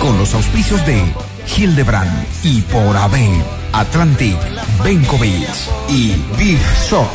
Con los auspicios de Hildebrand y por AB, Atlantic, Benkovic y Big Shop.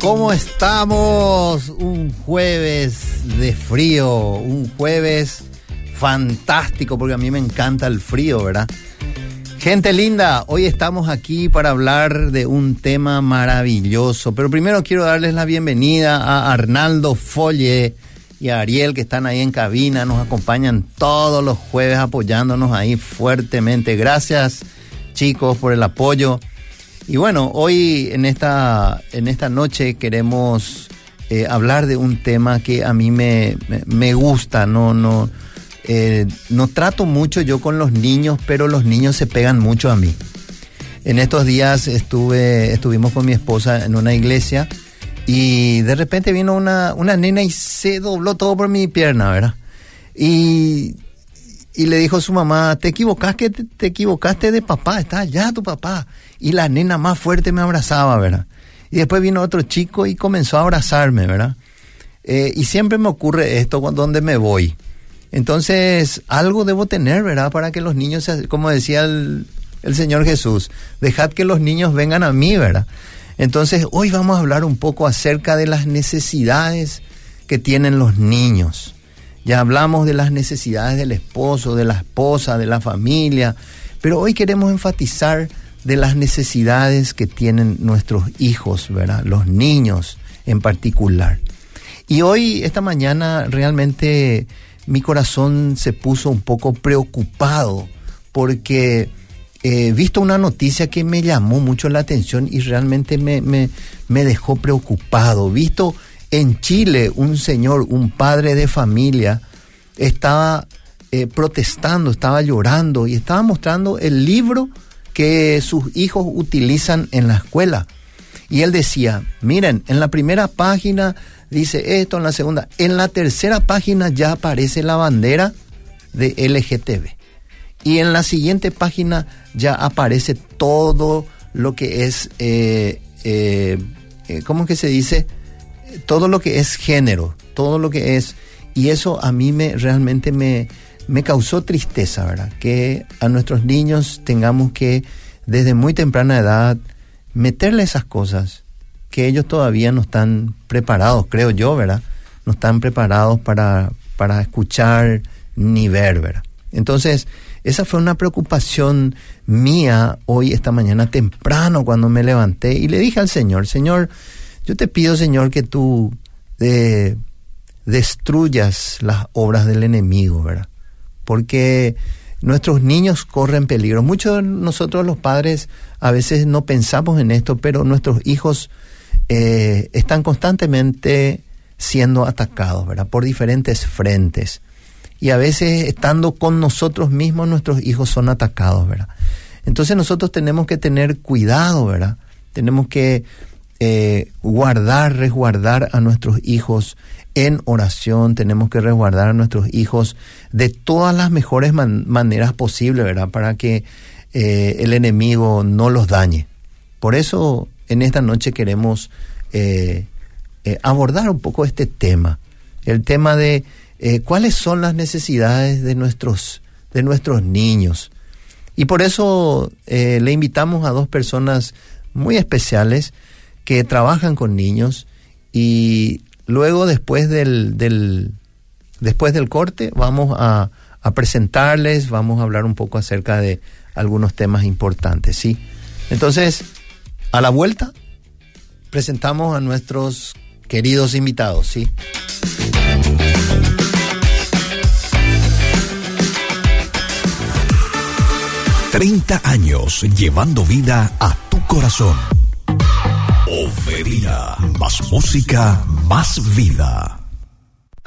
¿Cómo estamos? Un jueves de frío, un jueves fantástico, porque a mí me encanta el frío, ¿verdad? Gente linda, hoy estamos aquí para hablar de un tema maravilloso, pero primero quiero darles la bienvenida a Arnaldo Folle y a Ariel que están ahí en cabina, nos acompañan todos los jueves apoyándonos ahí fuertemente. Gracias chicos por el apoyo. Y bueno, hoy en esta, en esta noche queremos eh, hablar de un tema que a mí me, me, gusta, no, no, eh, no trato mucho yo con los niños, pero los niños se pegan mucho a mí. En estos días estuve, estuvimos con mi esposa en una iglesia y de repente vino una, una nena y se dobló todo por mi pierna, ¿verdad? Y, y le dijo a su mamá, te equivocaste, te, te equivocaste de papá, está allá tu papá. Y la nena más fuerte me abrazaba, ¿verdad? Y después vino otro chico y comenzó a abrazarme, ¿verdad? Eh, y siempre me ocurre esto cuando donde me voy. Entonces, algo debo tener, ¿verdad? Para que los niños, como decía el, el Señor Jesús, dejad que los niños vengan a mí, ¿verdad? Entonces, hoy vamos a hablar un poco acerca de las necesidades que tienen los niños. Ya hablamos de las necesidades del esposo, de la esposa, de la familia, pero hoy queremos enfatizar de las necesidades que tienen nuestros hijos, ¿verdad? Los niños en particular. Y hoy, esta mañana, realmente mi corazón se puso un poco preocupado porque he visto una noticia que me llamó mucho la atención y realmente me, me, me dejó preocupado. Visto en Chile un señor, un padre de familia, estaba eh, protestando, estaba llorando y estaba mostrando el libro que sus hijos utilizan en la escuela. Y él decía, miren, en la primera página dice esto, en la segunda, en la tercera página ya aparece la bandera de LGTB. Y en la siguiente página ya aparece todo lo que es, eh, eh, eh, ¿cómo que se dice? Todo lo que es género, todo lo que es... Y eso a mí me realmente me, me causó tristeza, ¿verdad? Que a nuestros niños tengamos que, desde muy temprana edad, meterle esas cosas que ellos todavía no están preparados, creo yo, ¿verdad? No están preparados para, para escuchar ni ver, ¿verdad? Entonces, esa fue una preocupación mía hoy, esta mañana temprano, cuando me levanté y le dije al Señor, Señor, yo te pido, Señor, que tú eh, destruyas las obras del enemigo, ¿verdad? Porque nuestros niños corren peligro. Muchos de nosotros los padres a veces no pensamos en esto, pero nuestros hijos eh, están constantemente siendo atacados, ¿verdad? Por diferentes frentes. Y a veces estando con nosotros mismos, nuestros hijos son atacados, ¿verdad? Entonces nosotros tenemos que tener cuidado, ¿verdad? Tenemos que eh, guardar, resguardar a nuestros hijos en oración, tenemos que resguardar a nuestros hijos de todas las mejores maneras posibles, ¿verdad? Para que eh, el enemigo no los dañe. Por eso en esta noche queremos eh, eh, abordar un poco este tema, el tema de cuáles son las necesidades de nuestros, de nuestros niños. Y por eso le invitamos a dos personas muy especiales que trabajan con niños y luego después del, del después del corte vamos a, a presentarles, vamos a hablar un poco acerca de algunos temas importantes, ¿sí? Entonces, a la vuelta, presentamos a nuestros queridos invitados, ¿sí? Treinta años llevando vida a tu corazón. Oferia, más música, más vida.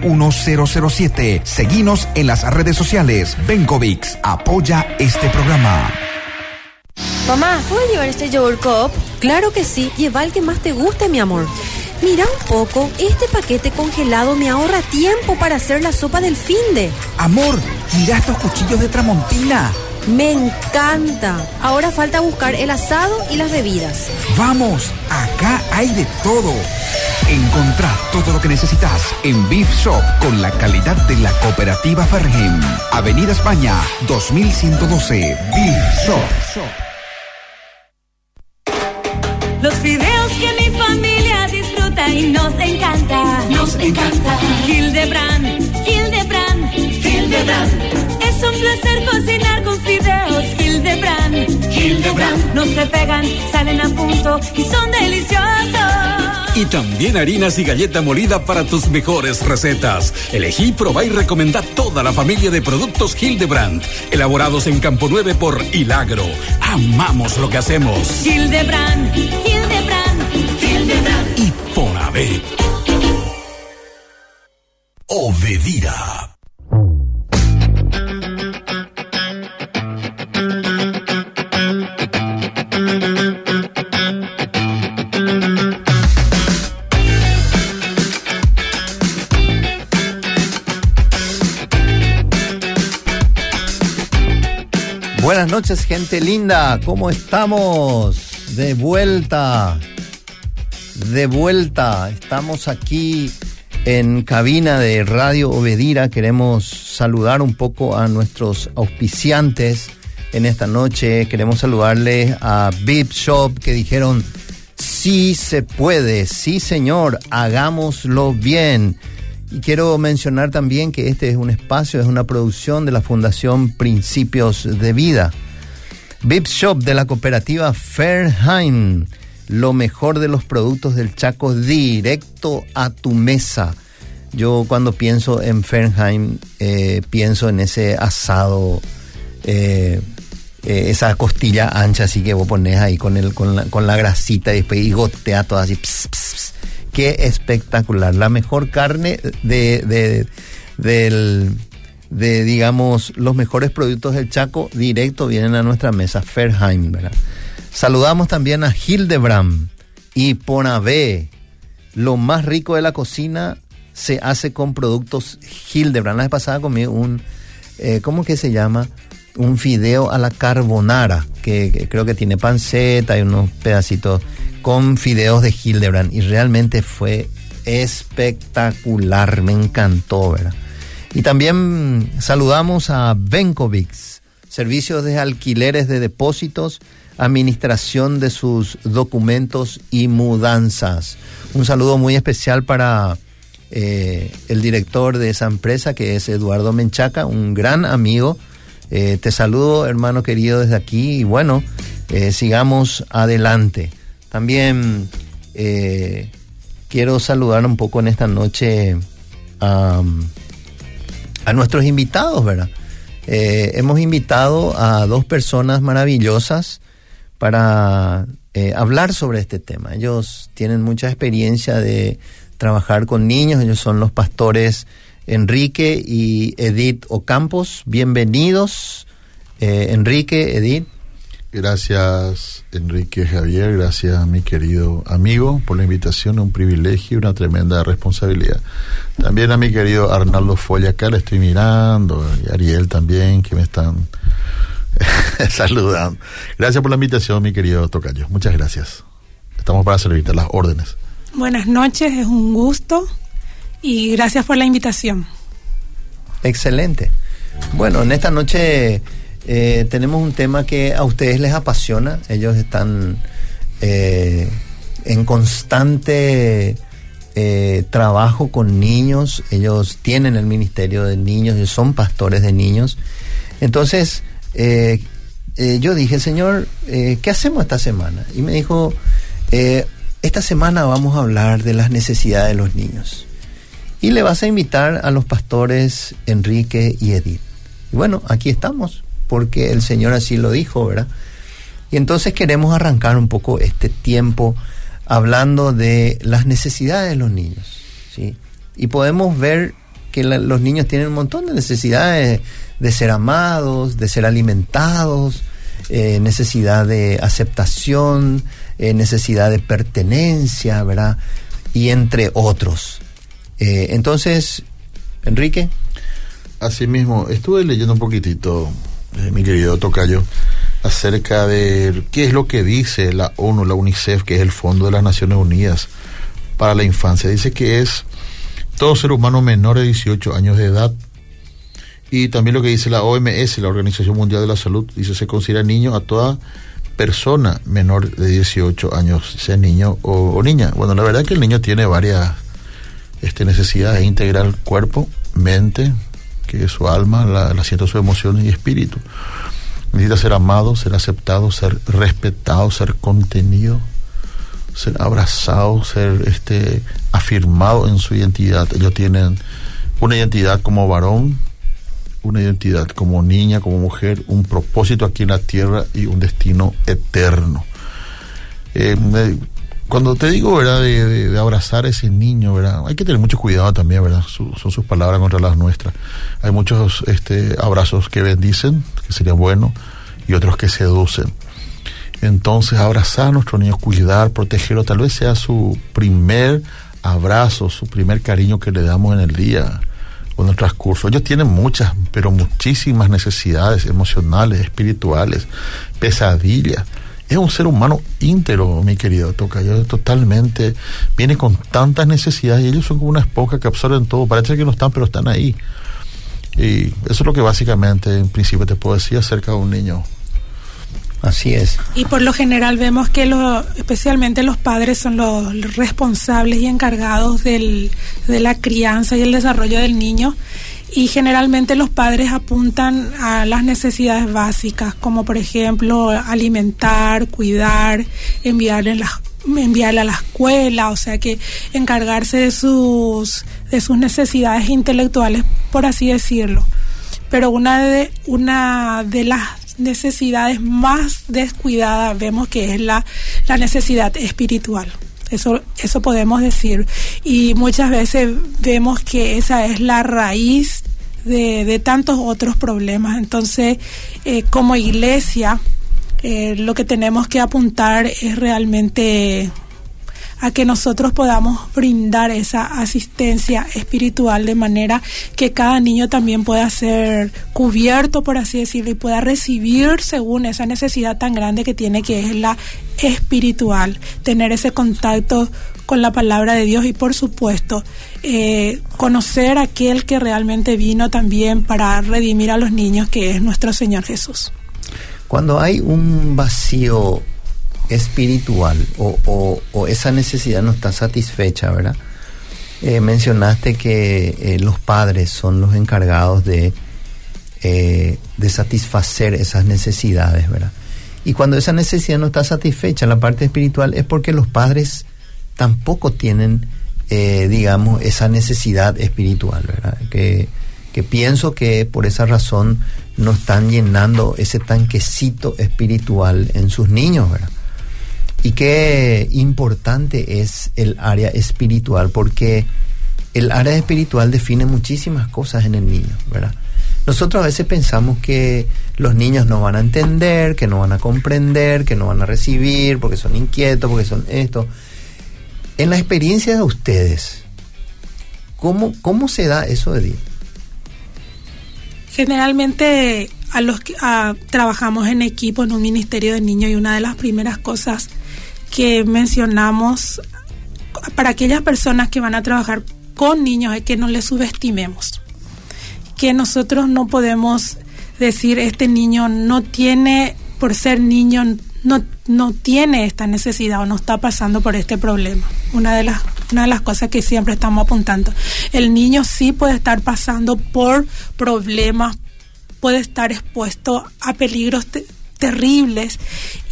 1007. Seguinos en las redes sociales. Benkovics apoya este programa. Mamá, ¿puedo llevar este yogur cup? Claro que sí, lleva el que más te guste, mi amor. Mira un poco, este paquete congelado me ahorra tiempo para hacer la sopa del finde. Amor, mira estos cuchillos de Tramontina. Me encanta. Ahora falta buscar el asado y las bebidas. Vamos, acá hay de todo. Encontrá todo lo que necesitas en Beef Shop con la calidad de la cooperativa Fergen. Avenida España, 2112. Beef Shop. Los videos que mi familia disfruta y nos encanta. Nos encanta. Hildebrand, Hildebrand, Hildebrand. Es un placer cocinar fideos Hildebrand. Hildebrand. No se pegan, salen a punto y son deliciosos. Y también harinas y galleta molida para tus mejores recetas. Elegí, probá y recomendá toda la familia de productos Hildebrand. Elaborados en Campo 9 por Hilagro. Amamos lo que hacemos. Hildebrand, Hildebrand, Hildebrand. Y Ponave. Obedira. Noches, gente linda. ¿Cómo estamos? De vuelta. De vuelta. Estamos aquí en cabina de Radio Obedira. Queremos saludar un poco a nuestros auspiciantes en esta noche. Queremos saludarles a Bip Shop que dijeron, sí se puede, sí señor, hagámoslo bien. Y quiero mencionar también que este es un espacio, es una producción de la Fundación Principios de Vida. VIP Shop de la cooperativa Fairheim. Lo mejor de los productos del Chaco directo a tu mesa. Yo cuando pienso en Fernheim, pienso en ese asado, eh, eh, esa costilla ancha así que vos pones ahí con, el, con, la, con la grasita y después y gotea todo así. Qué espectacular. La mejor carne de, de, del, de, digamos, los mejores productos del Chaco directo vienen a nuestra mesa, Fairheim, ¿verdad? Saludamos también a Hildebrand y Ponabé. Lo más rico de la cocina se hace con productos Hildebrand. La vez pasada comí un, eh, ¿cómo que se llama? Un fideo a la carbonara, que, que creo que tiene panceta y unos pedacitos con fideos de Hildebrand y realmente fue espectacular, me encantó, ¿verdad? Y también saludamos a Benkovics, servicios de alquileres de depósitos, administración de sus documentos y mudanzas. Un saludo muy especial para eh, el director de esa empresa, que es Eduardo Menchaca, un gran amigo. Eh, te saludo, hermano querido, desde aquí y bueno, eh, sigamos adelante. También quiero saludar un poco en esta noche a, a nuestros invitados, ¿verdad? Eh, hemos invitado a dos personas maravillosas para eh, hablar sobre este tema. Ellos tienen mucha experiencia de trabajar con niños, ellos son los pastores Enrique y Edith Ocampos. Bienvenidos, eh, Enrique, Edith. Gracias Enrique Javier, gracias mi querido amigo por la invitación, un privilegio y una tremenda responsabilidad. También a mi querido Arnaldo Folla, acá le estoy mirando, y Ariel también, que me están saludando. Gracias por la invitación, mi querido Tocayo, muchas gracias. Estamos para servirte las órdenes. Buenas noches, es un gusto y gracias por la invitación. Excelente. Bueno, en esta noche eh, tenemos un tema que a ustedes les apasiona. Ellos están eh, en constante eh, trabajo con niños. Ellos tienen el ministerio de niños, ellos son pastores de niños. Entonces, yo dije, Señor, ¿qué hacemos esta semana? Y me dijo, esta semana vamos a hablar de las necesidades de los niños. Y le vas a invitar a los pastores Enrique y Edith. Y bueno, aquí estamos porque el Señor así lo dijo, ¿verdad? Y entonces queremos arrancar un poco este tiempo hablando de las necesidades de los niños, ¿sí? Y podemos ver que los niños tienen un montón de necesidades de ser amados, de ser alimentados, eh, necesidad de aceptación, eh, necesidad de pertenencia, ¿verdad? Y entre otros. Eh, entonces, Enrique. Asimismo, estuve leyendo un poquitito eh, mi querido Tocayo, acerca de qué es lo que dice la ONU, la UNICEF, que es el Fondo de las Naciones Unidas para la Infancia. Dice que es todo ser humano menor de 18 años de edad. Y también lo que dice la OMS, la Organización Mundial de la Salud, dice se considera niño a toda persona menor de 18 años, sea niño o, niña. Bueno, la verdad es que el niño tiene varias este, necesidades, integrar cuerpo, mente, que su alma la, la sienta sus emociones y espíritu. Necesita ser amado, ser aceptado, ser respetado, ser contenido, ser abrazado, ser este afirmado en su identidad. Ellos tienen una identidad como varón, una identidad como niña, como mujer, un propósito aquí en la tierra y un destino eterno. Eh, cuando te digo, ¿verdad? De, abrazar a ese niño, ¿verdad? Hay que tener mucho cuidado también, ¿verdad? son sus palabras contra las nuestras. Hay muchos este, abrazos que bendicen, que sería bueno, y otros que seducen. Entonces, abrazar a nuestro niño, cuidar, protegerlo, tal vez sea su primer abrazo, su primer cariño que le damos en el día o en el transcurso. Ellos tienen muchas, pero muchísimas necesidades emocionales, espirituales, pesadillas es un ser humano íntegro, mi querido Tocayo, totalmente, viene con tantas necesidades y ellos son como una esponja que absorben todo, parece que no están, pero están ahí. Y eso es lo que básicamente, en principio, te puedo decir acerca de un niño. Así es. Y por lo general vemos que lo, especialmente los padres son los responsables y encargados del, de la crianza y el desarrollo del niño y generalmente los padres apuntan a las necesidades básicas, como por ejemplo alimentar, cuidar, enviarle, enviarle a la escuela, o sea que encargarse de sus, de sus necesidades intelectuales, por así decirlo. Pero una de, una de las necesidades más descuidadas vemos que es la, la necesidad espiritual. Eso, eso podemos decir. Y muchas veces vemos que esa es la raíz de, de tantos otros problemas. Entonces, eh, como iglesia, eh, lo que tenemos que apuntar es realmente a que nosotros podamos brindar esa asistencia espiritual de manera que cada niño también pueda ser cubierto, por así decirlo, y pueda recibir según esa necesidad tan grande que tiene, que es la espiritual, tener ese contacto con la palabra de Dios y por supuesto eh, conocer aquel que realmente vino también para redimir a los niños, que es nuestro Señor Jesús. Cuando hay un vacío espiritual o, esa necesidad no está satisfecha, ¿verdad? Eh, mencionaste que eh, los padres son los encargados de, eh, de satisfacer esas necesidades, ¿verdad? Y cuando esa necesidad no está satisfecha la parte espiritual es porque los padres tampoco tienen digamos, esa necesidad espiritual, ¿verdad? Que, que pienso que por esa razón no están llenando ese tanquecito espiritual en sus niños, ¿verdad? Y qué importante es el área espiritual, porque el área espiritual define muchísimas cosas en el niño, ¿verdad? Nosotros a veces pensamos que los niños no van a entender, que no van a comprender, que no van a recibir, porque son inquietos, porque son esto. En la experiencia de ustedes, ¿cómo, cómo se da eso, Edith? Generalmente a los que trabajamos en equipo en un ministerio de niños y una de las primeras cosas que mencionamos para aquellas personas que van a trabajar con niños es que no les subestimemos, que nosotros no podemos decir este niño no tiene, por ser niño, no, no tiene esta necesidad o no está pasando por este problema. Una de las una de las cosas que siempre estamos apuntando. El niño sí puede estar pasando por problemas, puede estar expuesto a peligros terribles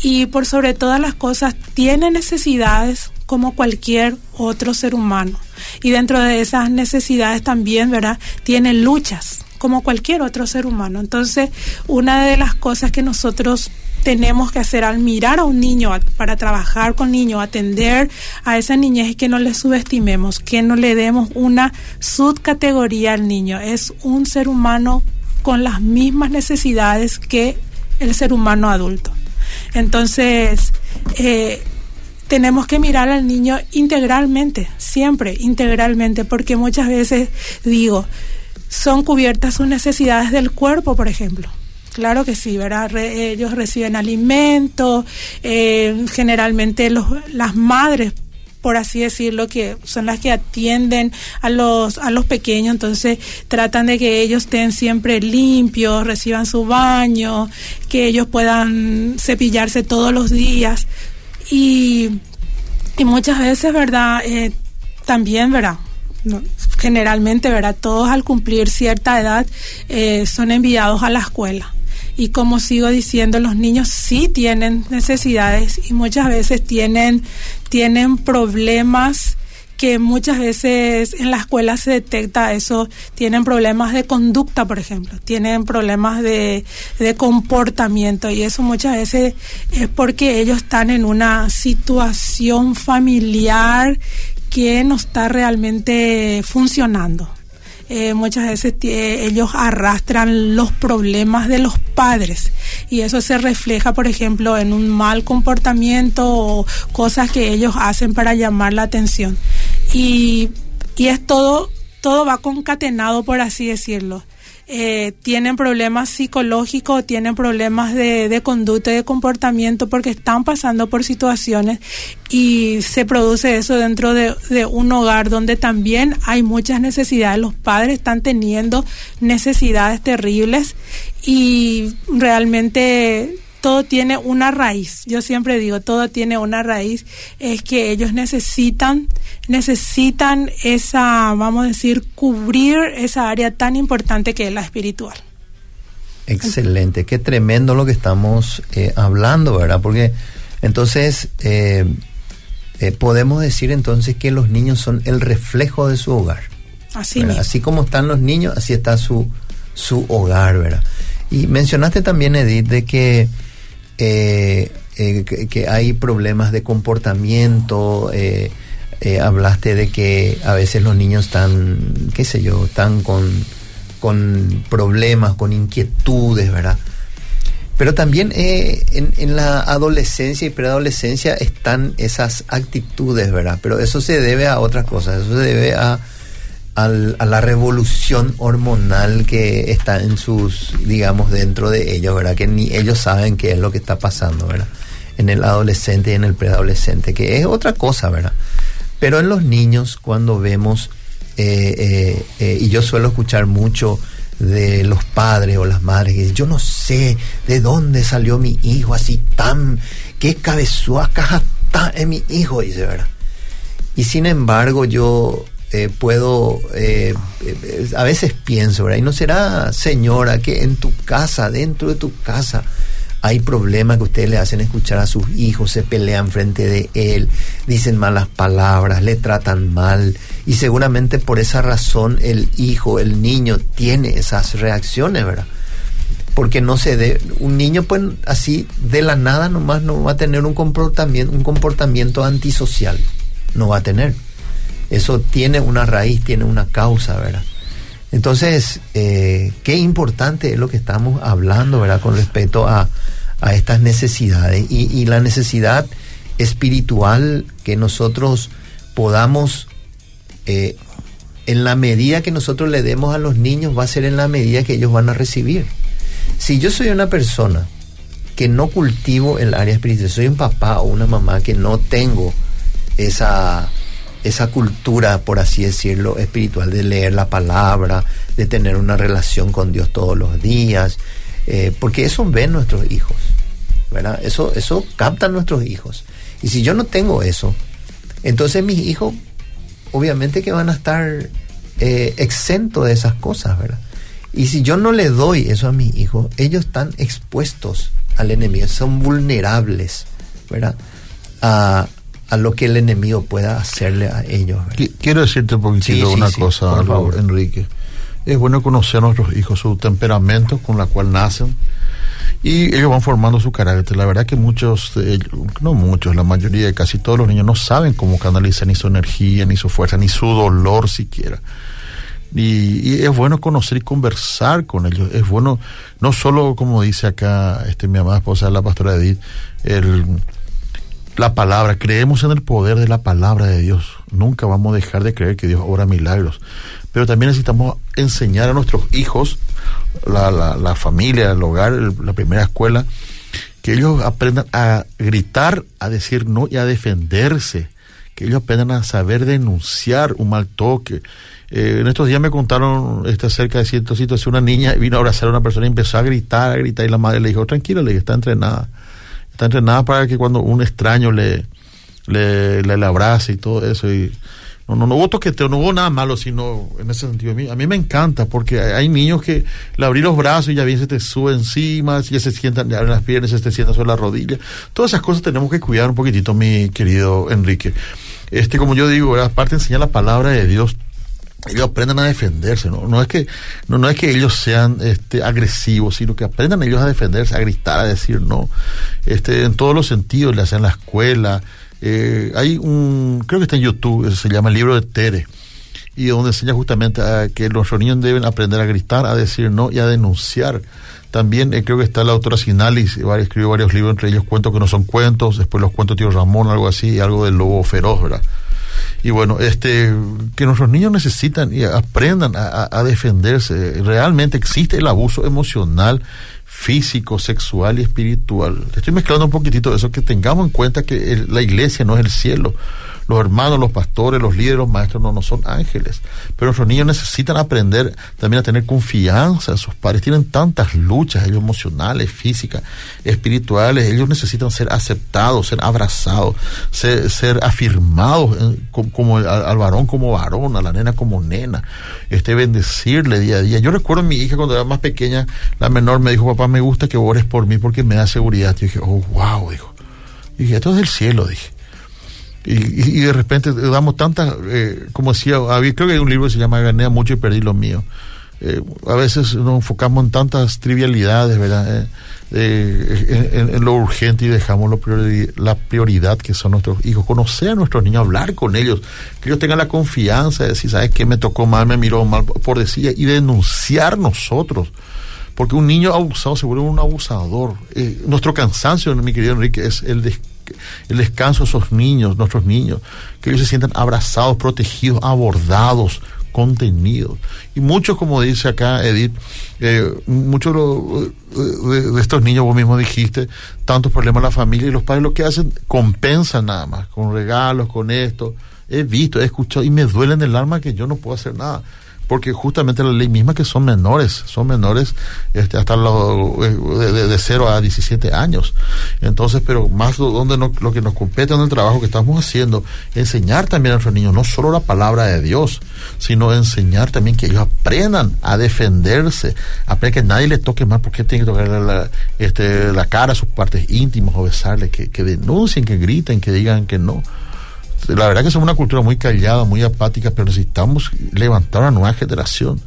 y por sobre todas las cosas tiene necesidades como cualquier otro ser humano. Y dentro de esas necesidades también, ¿verdad? Tiene luchas como cualquier otro ser humano. Entonces, una de las cosas que nosotros tenemos que hacer al mirar a un niño para trabajar con niños, atender a esa niñez es que no le subestimemos, que no le demos una subcategoría al niño. Es un ser humano con las mismas necesidades que el ser humano adulto. Entonces, eh, tenemos que mirar al niño integralmente, siempre integralmente, porque muchas veces digo, son cubiertas sus necesidades del cuerpo, por ejemplo Claro que sí, ¿verdad? ellos reciben alimento, eh, generalmente las madres por así decirlo, que son las que atienden a los, a los pequeños, entonces tratan de que ellos estén siempre limpios, reciban su baño, que ellos puedan cepillarse todos los días. Y, y muchas veces, ¿verdad? Eh, también, ¿verdad? generalmente, ¿verdad? Todos al cumplir cierta edad eh, son enviados a la escuela y como sigo diciendo, los niños sí tienen necesidades y muchas veces tienen, tienen problemas que muchas veces en la escuela se detecta eso, tienen problemas de conducta, por ejemplo, tienen problemas de, de, comportamiento. Y eso muchas veces es porque ellos están en una situación familiar que no está realmente funcionando. Eh, muchas veces ellos arrastran los problemas de los padres y eso se refleja, por ejemplo, en un mal comportamiento o cosas que ellos hacen para llamar la atención. Y, y es todo, todo va concatenado, por así decirlo. Eh, tienen problemas psicológicos, tienen problemas de, conducta y de comportamiento porque están pasando por situaciones y se produce eso dentro de, de, un hogar donde también hay muchas necesidades. Los padres están teniendo necesidades terribles y realmente todo tiene una raíz. Yo siempre digo, todo tiene una raíz. Es que ellos necesitan, necesitan esa, vamos a decir, cubrir esa área tan importante que es la espiritual. Excelente, qué tremendo lo que estamos eh, hablando, ¿verdad? Porque entonces eh, eh, podemos decir entonces que los niños son el reflejo de su hogar. Así, así como están los niños, así está su, su hogar, ¿verdad? Y mencionaste también, Edith, de que eh, eh, que, hay problemas de comportamiento, eh, hablaste de que a veces los niños están, qué sé yo, están con, con problemas, con inquietudes, ¿verdad? Pero también en, en, la adolescencia y preadolescencia están esas actitudes, ¿verdad? Pero eso se debe a otras cosas, eso se debe a a la revolución hormonal que está en sus, digamos, dentro de ellos, ¿verdad? Que ni ellos saben qué es lo que está pasando, ¿verdad? En el adolescente y en el preadolescente, que es otra cosa, ¿verdad? Pero en los niños, cuando vemos, eh, eh, eh, y yo suelo escuchar mucho de los padres o las madres yo no sé de dónde salió mi hijo así tan, qué cabezuacas está en mi hijo, dice, ¿verdad? Y sin embargo, yo eh, puedo, eh, eh, a veces pienso, ¿verdad? Y no será, señora, que en tu casa, dentro de tu casa, hay problemas que ustedes le hacen escuchar a sus hijos, se pelean frente de él, dicen malas palabras, le tratan mal y seguramente por esa razón el hijo, el niño tiene esas reacciones, ¿verdad? Porque no se de un niño pues así de la nada nomás no va a tener un comportamiento un comportamiento antisocial, no va a tener. Eso tiene una raíz, tiene una causa, ¿verdad? Entonces, eh, qué importante es lo que estamos hablando, ¿verdad? Con respecto a, a estas necesidades y, la necesidad espiritual que nosotros podamos, eh, en la medida que nosotros le demos a los niños, va a ser en la medida que ellos van a recibir. Si yo soy una persona que no cultivo el área espiritual, soy un papá o una mamá que no tengo esa esa cultura, por así decirlo, espiritual de leer la palabra, de tener una relación con Dios todos los días, eh, porque eso ven nuestros hijos, ¿verdad? Eso, eso captan nuestros hijos. Y si yo no tengo eso, entonces mis hijos, obviamente que van a estar eh, exentos de esas cosas, ¿verdad? Y si yo no le doy eso a mis hijos, ellos están expuestos al enemigo, son vulnerables, ¿verdad? A, a lo que el enemigo pueda hacerle a ellos. ¿verdad? Quiero decirte un Sí, sí, una sí, cosa, por favor. Enrique. Es bueno conocer a nuestros hijos, su temperamento con la cual nacen y ellos van formando su carácter. La verdad que muchos, de ellos- no muchos, la mayoría, casi todos los niños no saben cómo canalizar ni su energía, ni su fuerza, ni su dolor siquiera. Y, y es bueno conocer y conversar con ellos. Es bueno, no solo como dice acá este mi amada esposa, la pastora Edith, el, la palabra, creemos en el poder de la palabra de Dios. Nunca vamos a dejar de creer que Dios obra milagros. Pero también necesitamos enseñar a nuestros hijos, la, la, la familia, el hogar, la primera escuela, que ellos aprendan a gritar, a decir no y a defenderse. Que ellos aprendan a saber denunciar un mal toque. Eh, en estos días me contaron este, acerca de cierta situación. Una niña vino a abrazar a una persona y empezó a gritar, a gritar. Y la madre le dijo: Tranquila, le está entrenada está entrenada para que cuando un extraño le, le, le, abrace y todo eso. Y no, no, no hubo toqueteo, no hubo nada malo, sino en ese sentido. A mí, a mí me encanta porque hay, niños que le abrí los brazos y ya bien se te sube encima, ya se sientan, ya abren las piernas, se te sientan sobre la rodilla. Todas esas cosas tenemos que cuidar un poquitito, mi querido Enrique. Este, como yo digo, aparte enseñar la palabra de Dios, ellos aprendan a defenderse, ¿no? No es que, no, no es que ellos sean este, agresivos, sino que aprendan ellos a defenderse, a gritar, a decir no. Este, en todos los sentidos, le hacen en la escuela. Eh, hay un, creo que está en YouTube, se llama el libro de Tere, y donde enseña justamente a que los niños deben aprender a gritar, a decir no y a denunciar. También eh, creo que está la autora Sinalis, escribió varios libros, entre ellos cuentos que no son cuentos, después los cuentos de Tío Ramón, algo así, y algo del lobo feroz, ¿verdad? Y bueno, este, que nuestros niños necesitan y aprendan a, defenderse. Realmente existe el abuso emocional, físico, sexual y espiritual. Estoy mezclando un poquitito eso, que tengamos en cuenta que el, la iglesia no es el cielo. Los hermanos, los pastores, los líderes, los maestros no, no son ángeles. Pero nuestros niños necesitan aprender también a tener confianza. Sus padres tienen tantas luchas, ellos emocionales, físicas, espirituales. Ellos necesitan ser aceptados, ser abrazados, ser, afirmados eh, como, como al, varón como varón, a la nena como nena. Este, bendecirle día a día. Yo recuerdo a mi hija cuando era más pequeña, la menor me dijo, papá, me gusta que ores por mí porque me da seguridad. Yo dije, oh, wow, dijo. Dije, esto es del cielo, dije. Y, y, de repente damos tantas, eh, como decía, había, creo que hay un libro que se llama Gané mucho y perdí lo mío. Eh, a veces nos enfocamos en tantas trivialidades, ¿verdad? Eh, en, en, lo urgente y dejamos lo priori la prioridad que son nuestros hijos. Conocer a nuestros niños, hablar con ellos, que ellos tengan la confianza de decir, ¿sabes qué? Me tocó mal, me miró mal, por decir, y denunciar nosotros. Porque un niño abusado se vuelve un abusador. nuestro cansancio, mi querido Enrique, es el de el descanso de esos niños, nuestros niños, que ellos se sientan abrazados, protegidos, abordados, contenidos. Y muchos, como dice acá Edith, eh, muchos de, estos niños, vos mismo dijiste, tantos problemas en la familia y los padres lo que hacen, compensan nada más, con regalos, con esto. He visto, he escuchado y me duele en el alma que yo no puedo hacer nada. Porque justamente la ley misma que son menores, son menores este, hasta los, eh, de, de, 0 a 17 años. Entonces, pero más donde no, lo que nos compete en el trabajo que estamos haciendo, enseñar también a nuestros niños no solo la palabra de Dios, sino enseñar también que ellos aprendan a defenderse, aprendan que nadie les toque más, porque tienen que tocarle la, este, la cara, sus partes íntimas o besarle, que, que denuncien, que griten, que digan que no la verdad que somos una cultura muy callada, muy apática, pero necesitamos levantar una nueva generación.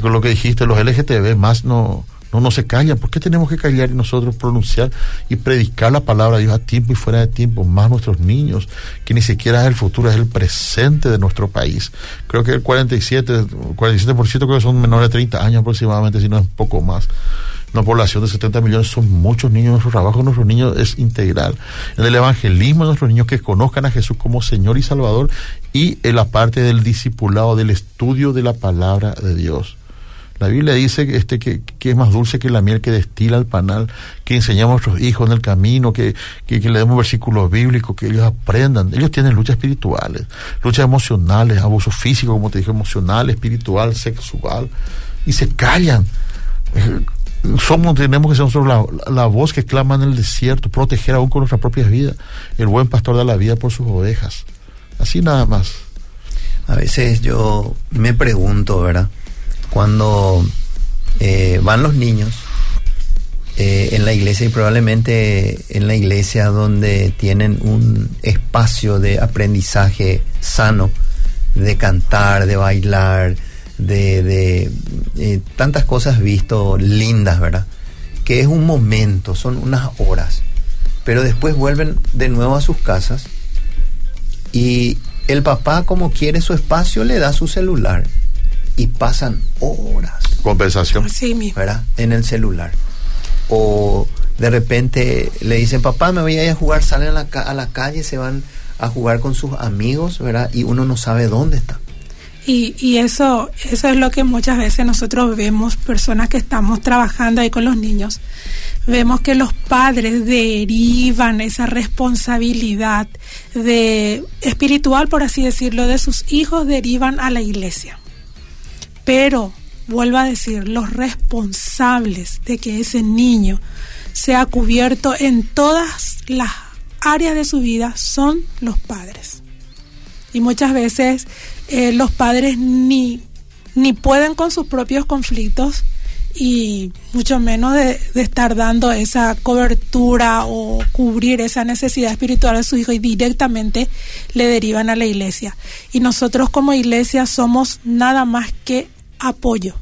Con lo que dijiste, los LGTB más no, no, no se callan. ¿Por qué tenemos que callar y nosotros pronunciar y predicar la palabra de Dios a tiempo y fuera de tiempo? Más nuestros niños, que ni siquiera es el futuro, es el presente de nuestro país. Creo que el 47, 47% creo que son menores de 30 años aproximadamente, si no es poco más una población de 70 millones, son muchos niños. Nuestro trabajo nuestros niños es integral. En el evangelismo, nuestros niños que conozcan a Jesús como Señor y Salvador y en la parte del discipulado, del estudio de la palabra de Dios. La Biblia dice este, que, que, es más dulce que la miel que destila el panal, que enseñamos a nuestros hijos en el camino, que, que, le demos versículos bíblicos, que ellos aprendan. Ellos tienen luchas espirituales, luchas emocionales, abuso físico, como te dije, emocional, espiritual, sexual, y se callan somos, tenemos que ser nosotros la, voz que clama en el desierto, proteger aún con nuestras propias vidas. El buen pastor da la vida por sus ovejas. Así nada más. A veces yo me pregunto, ¿verdad? Cuando eh, van los niños eh, en la iglesia y probablemente en la iglesia donde tienen un espacio de aprendizaje sano, de cantar, de bailar, de, de eh, tantas cosas visto lindas, ¿verdad? Que es un momento, son unas horas, pero después vuelven de nuevo a sus casas y el papá como quiere su espacio le da su celular y pasan horas. Compensación. Sí, ¿verdad? En el celular. O de repente le dicen, papá, me voy a ir a jugar, salen a la, a la calle, se van a jugar con sus amigos, ¿verdad? Y uno no sabe dónde está. Y, eso, eso es lo que muchas veces nosotros vemos, personas que estamos trabajando ahí con los niños, vemos que los padres derivan esa responsabilidad de espiritual, por así decirlo, de sus hijos, derivan a la iglesia. Pero, vuelvo a decir, los responsables de que ese niño sea cubierto en todas las áreas de su vida son los padres. Y muchas veces eh, los padres ni, ni pueden con sus propios conflictos y mucho menos de, estar dando esa cobertura o cubrir esa necesidad espiritual de su hijo y directamente le derivan a la iglesia. Y nosotros como iglesia somos nada más que apoyo.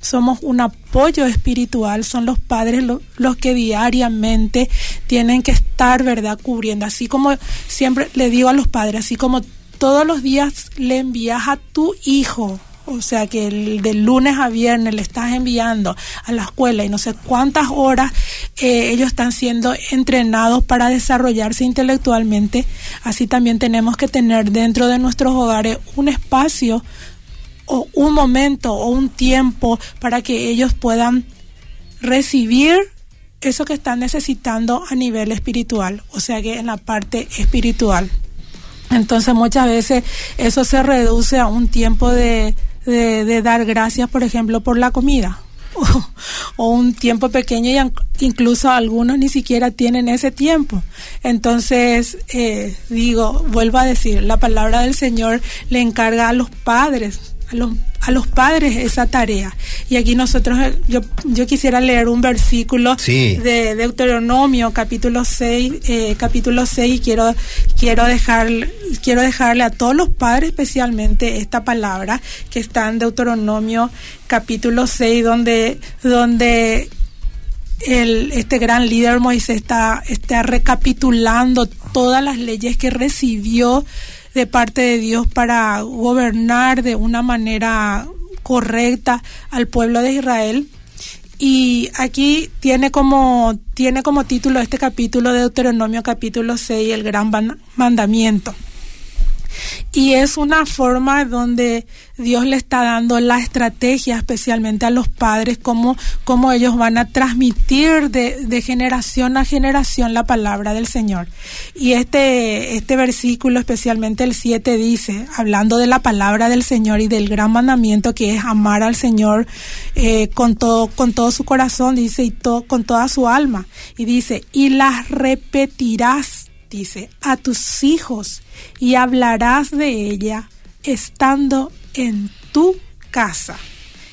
Somos un apoyo espiritual, son los padres los que diariamente tienen que estar, ¿verdad?, cubriendo. Así como siempre le digo a los padres, así como todos los días le envías a tu hijo, o sea que el, de lunes a viernes le estás enviando a la escuela y no sé cuántas horas eh, ellos están siendo entrenados para desarrollarse intelectualmente, así también tenemos que tener dentro de nuestros hogares un espacio o un momento o un tiempo para que ellos puedan recibir eso que están necesitando a nivel espiritual, o sea que en la parte espiritual. Entonces muchas veces eso se reduce a un tiempo de, de, dar gracias, por ejemplo, por la comida. O, un tiempo pequeño y incluso algunos ni siquiera tienen ese tiempo. Entonces, eh, digo, vuelvo a decir, la palabra del Señor le encarga a los padres a los, a los padres esa tarea. Y aquí nosotros, eh, yo, yo quisiera leer un versículo de Deuteronomio, capítulo 6, eh, capítulo 6, y quiero, quiero, dejar, quiero dejarle a todos los padres especialmente esta palabra que está en Deuteronomio, capítulo 6, donde, donde el, este gran líder Moisés está, está recapitulando todas las leyes que recibió de parte de Dios para gobernar de una manera correcta al pueblo de Israel. Y aquí tiene como, tiene como título este capítulo de Deuteronomio capítulo 6, el gran mandamiento. Y es una forma donde Dios le está dando la estrategia, especialmente a los padres, cómo, cómo ellos van a transmitir de, de, generación a generación la palabra del Señor. Y este, este versículo, especialmente el 7, dice, hablando de la palabra del Señor y del gran mandamiento que es amar al Señor eh, con, todo, con todo su corazón, dice, y to, con toda su alma. Y dice, y las repetirás, dice, a tus hijos y hablarás de ella estando en tu casa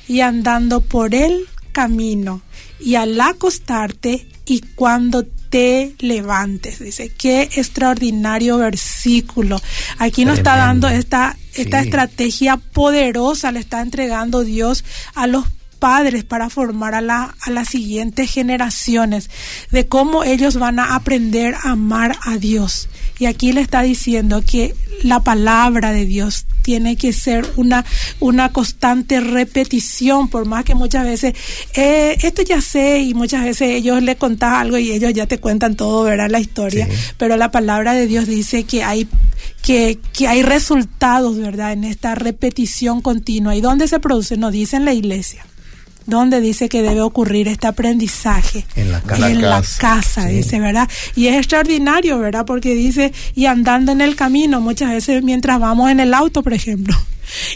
y andando por el camino y al acostarte y cuando te levantes. Dice, qué extraordinario versículo. Aquí nos está dando esta, esta sí. estrategia poderosa, le está entregando Dios a los padres para formar a, la, a las siguientes generaciones, de cómo ellos van a aprender a amar a Dios. Y aquí le está diciendo que la palabra de Dios tiene que ser una, una constante repetición, por más que muchas veces, eh, esto ya sé, y muchas veces ellos le contás algo y ellos ya te cuentan todo, ¿verdad? La historia. Sí. Pero la palabra de Dios dice que hay que, que, hay resultados, ¿verdad? En esta repetición continua. ¿Y dónde se produce? Nos dice en la iglesia donde dice que debe ocurrir este aprendizaje en la casa, en la casa sí. dice verdad y es extraordinario verdad porque dice y andando en el camino muchas veces mientras vamos en el auto por ejemplo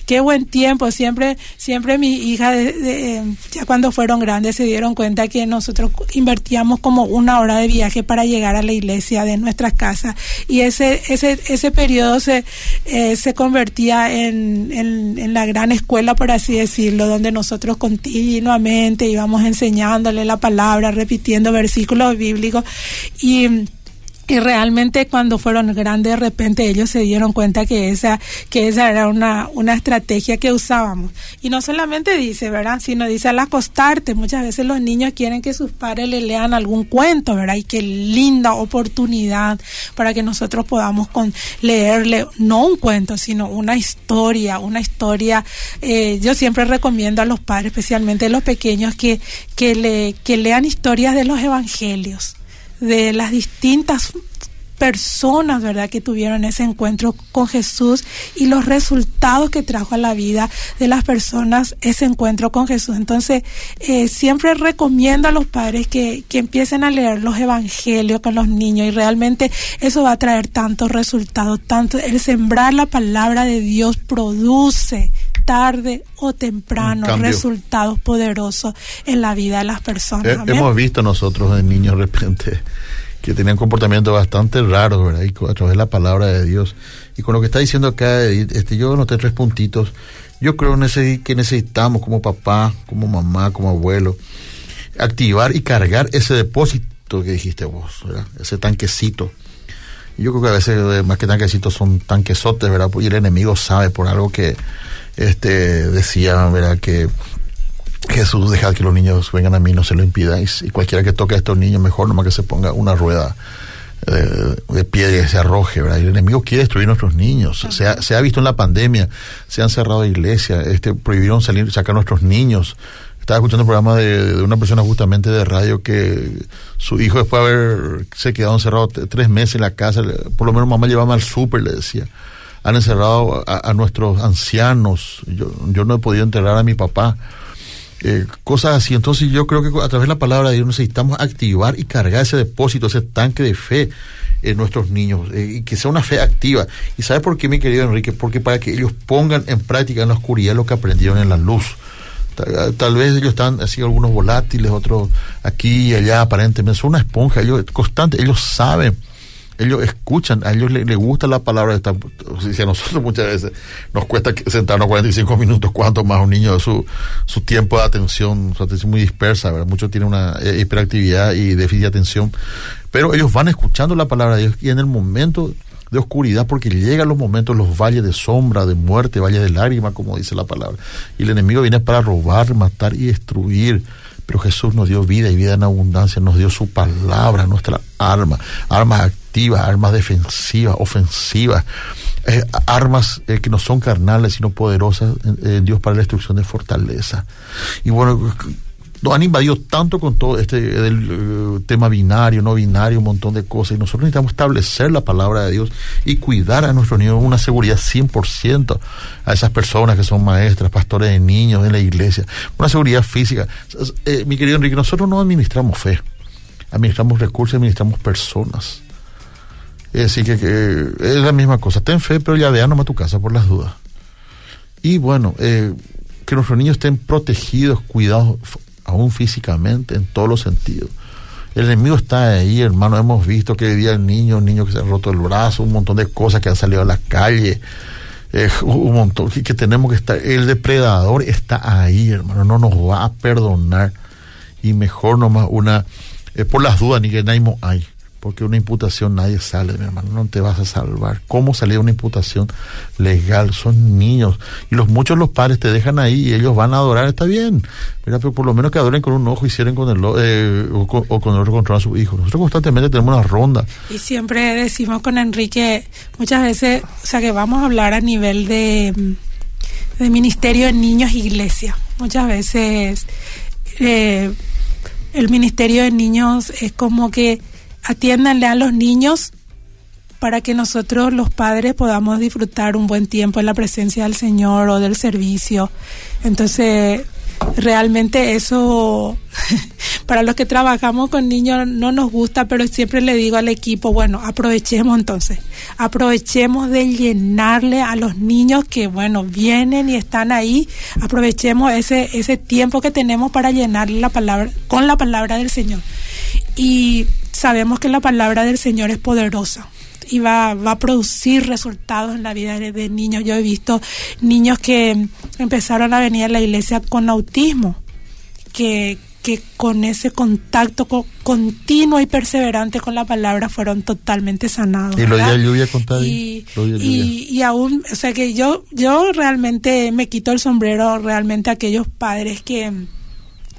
qué buen tiempo. Siempre, siempre mi hija, de, ya cuando fueron grandes, se dieron cuenta que nosotros invertíamos como una hora de viaje para llegar a la iglesia de nuestras casas. Y ese, ese, ese periodo se, eh, se convertía en, en, en, la gran escuela, por así decirlo, donde nosotros continuamente íbamos enseñándole la palabra, repitiendo versículos bíblicos. Y y realmente cuando fueron grandes de repente ellos se dieron cuenta que esa que esa era una una estrategia que usábamos. Y no solamente dice verdad sino dice al acostarte. Muchas veces los niños quieren que sus padres le lean algún cuento verdad y qué linda oportunidad para que nosotros podamos con leerle no un cuento sino una historia una historia eh, yo siempre recomiendo a los padres especialmente los pequeños que que le que lean historias de los evangelios de las distintas personas, ¿verdad?, que tuvieron ese encuentro con Jesús y los resultados que trajo a la vida de las personas ese encuentro con Jesús. Entonces, eh, siempre recomiendo a los padres que, que empiecen a leer los evangelios con los niños y realmente eso va a traer tantos resultados, tanto el sembrar la palabra de Dios produce tarde o temprano resultados poderosos en la vida de las personas. Eh, hemos visto nosotros de niños de repente que tenían comportamientos bastante raros, ¿verdad? Y a través de la palabra de Dios. Y con lo que está diciendo acá, este, yo noté tres puntitos. Yo creo que necesitamos como papá, como mamá, como abuelo, activar y cargar ese depósito que dijiste vos, ¿verdad? Ese tanquecito. Yo creo que a veces más que tanquecitos son tanquesotes, ¿verdad? Y el enemigo sabe por algo que este decía, ¿verdad? Que Jesús, deja que los niños vengan a mí, no se lo impidáis. Y cualquiera que toque a estos niños, mejor nomás que se ponga una rueda eh, de pie y se arroje, ¿verdad? El enemigo quiere destruir nuestros niños. Se ha, se ha visto en la pandemia, se han cerrado iglesias, este, prohibieron salir, sacar a nuestros niños. Estaba escuchando un programa de, de, una persona justamente de radio que su hijo después de haberse quedado encerrado tres meses en la casa, por lo menos mamá llevaba al súper, le decía. Han encerrado a, a nuestros ancianos. Yo, yo no he podido enterrar a mi papá eh, cosas así. Entonces yo creo que a través de la palabra de Dios necesitamos activar y cargar ese depósito, ese tanque de fe en nuestros niños eh, y que sea una fe activa. ¿Y sabe por qué, mi querido Enrique? Porque para que ellos pongan en práctica en la oscuridad lo que aprendieron en la luz. Tal, tal vez ellos están así algunos volátiles, otros aquí y allá aparentemente. Son una esponja, ellos constante, ellos saben ellos escuchan, a ellos les, gusta la palabra de esta, si a nosotros muchas veces nos cuesta sentarnos 45 minutos, cuanto más un niño su, su tiempo de atención, su atención muy dispersa, ¿verdad? muchos tienen una hiperactividad y déficit de atención, pero ellos van escuchando la palabra de Dios y en el momento de oscuridad, porque llegan los momentos, los valles de sombra, de muerte, valles de lágrimas, como dice la palabra, y el enemigo viene para robar, matar y destruir pero Jesús nos dio vida y vida en abundancia, nos dio su palabra, nuestra arma, armas activas, armas defensivas, ofensivas, eh, armas eh, que no son carnales, sino poderosas en, en, Dios para la destrucción de fortaleza. Y bueno, nos han invadido tanto con todo este del, eh, tema binario, no binario, un montón de cosas. Y nosotros necesitamos establecer la palabra de Dios y cuidar a nuestros niños una seguridad 100% a esas personas que son maestras, pastores de niños en la iglesia. Una seguridad física. Eh, mi querido Enrique, nosotros no administramos fe, administramos recursos, administramos personas. Es decir, que, es la misma cosa. Ten fe, pero ya vea nomás tu casa por las dudas. Y bueno, eh, que nuestros niños estén protegidos, cuidados aún físicamente, en todos los sentidos. El enemigo está ahí, hermano. Hemos visto que día el niño, un niño que se ha roto el brazo, un montón de cosas que han salido a la calle, eh, un montón que, que tenemos que estar. El depredador está ahí, hermano. No nos va a perdonar. Y mejor nomás una, eh, por las dudas, ni que nadie hay porque una imputación nadie sale, mi hermano, no te vas a salvar. ¿Cómo salir una imputación legal? Son niños. Y los muchos los padres te dejan ahí y ellos van a adorar, está bien. Mira, pero por lo menos que adoren con un ojo y cierren con el eh, o, con, el otro control a su hijo. Nosotros constantemente tenemos una ronda. Y siempre decimos con Enrique, muchas veces, o sea que vamos a hablar a nivel de, de ministerio de niños e iglesia. Muchas veces eh, el ministerio de niños es como que atiéndanle a los niños para que nosotros los padres podamos disfrutar un buen tiempo en la presencia del Señor o del servicio. Entonces, realmente eso, para los que trabajamos con niños no nos gusta, pero siempre le digo al equipo, bueno, aprovechemos entonces, aprovechemos de llenarle a los niños que, bueno, vienen y están ahí, aprovechemos ese, ese tiempo que tenemos para llenarle la palabra, con la palabra del Señor. Y sabemos que la palabra del Señor es poderosa y va, va a producir resultados en la vida de, de, niños. Yo he visto niños que empezaron a venir a la iglesia con autismo, que, que con ese contacto co continuo y perseverante con la palabra fueron totalmente sanados. Y lo de lluvia contado. Y, y, y, aún, o sea que yo, yo realmente me quito el sombrero realmente a aquellos padres que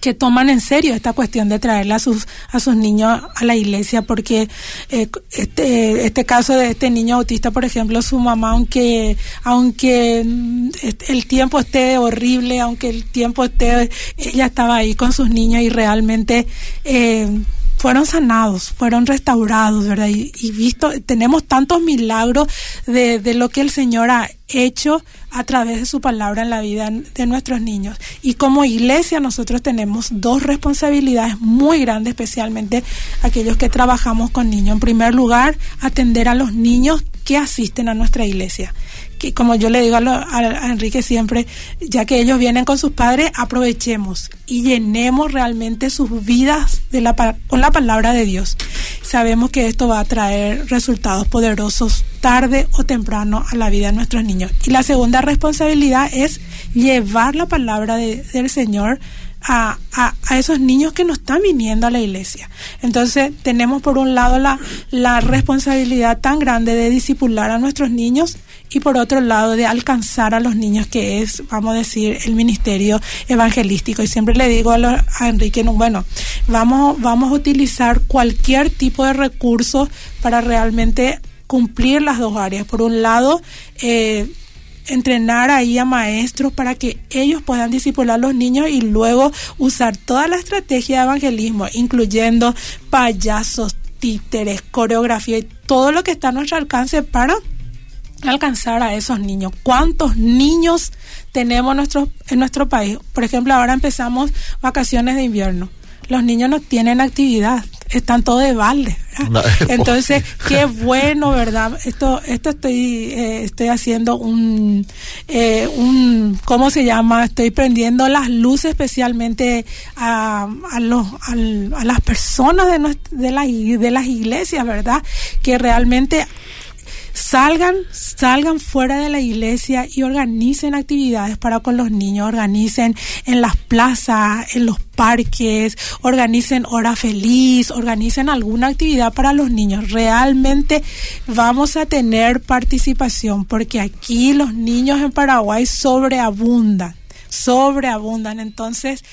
que toman en serio esta cuestión de traerle a sus a sus niños a la iglesia porque eh, este este caso de este niño autista por ejemplo su mamá aunque aunque el tiempo esté horrible aunque el tiempo esté ella estaba ahí con sus niños y realmente eh, fueron sanados, fueron restaurados, ¿verdad? Y, visto, tenemos tantos milagros de, de lo que el Señor ha hecho a través de su palabra en la vida de nuestros niños. Y como iglesia nosotros tenemos dos responsabilidades muy grandes, especialmente aquellos que trabajamos con niños. En primer lugar, atender a los niños que asisten a nuestra iglesia que como yo le digo a, lo, a, Enrique siempre, ya que ellos vienen con sus padres, aprovechemos y llenemos realmente sus vidas de la, con la palabra de Dios. Sabemos que esto va a traer resultados poderosos tarde o temprano a la vida de nuestros niños. Y la segunda responsabilidad es llevar la palabra de, del Señor a, a, a, esos niños que no están viniendo a la iglesia. Entonces tenemos por un lado la, la responsabilidad tan grande de disipular a nuestros niños y por otro lado de alcanzar a los niños que es, vamos a decir, el ministerio evangelístico. Y siempre le digo a, lo, a Enrique, no, bueno, vamos, vamos a utilizar cualquier tipo de recurso para realmente cumplir las dos áreas. Por un lado, eh, entrenar ahí a maestros para que ellos puedan discipular a los niños y luego usar toda la estrategia de evangelismo, incluyendo payasos, títeres, coreografía y todo lo que está a nuestro alcance para alcanzar a esos niños. ¿Cuántos niños tenemos nuestro, en nuestro país? Por ejemplo, ahora empezamos vacaciones de invierno. Los niños no tienen actividad, están todos de balde. No, Entonces, qué bueno, ¿verdad? Esto, esto estoy, eh, estoy haciendo un, eh, un, ¿cómo se llama? Estoy prendiendo las luces especialmente a, a, los, a, a las personas de, nuestra, de, la, de las iglesias, ¿verdad? Que realmente salgan, salgan fuera de la iglesia y organicen actividades para con los niños, organicen en las plazas, en los parques, organicen hora feliz, organicen alguna actividad para los niños. Realmente vamos a tener participación porque aquí los niños en Paraguay sobreabundan, sobreabundan. Entonces,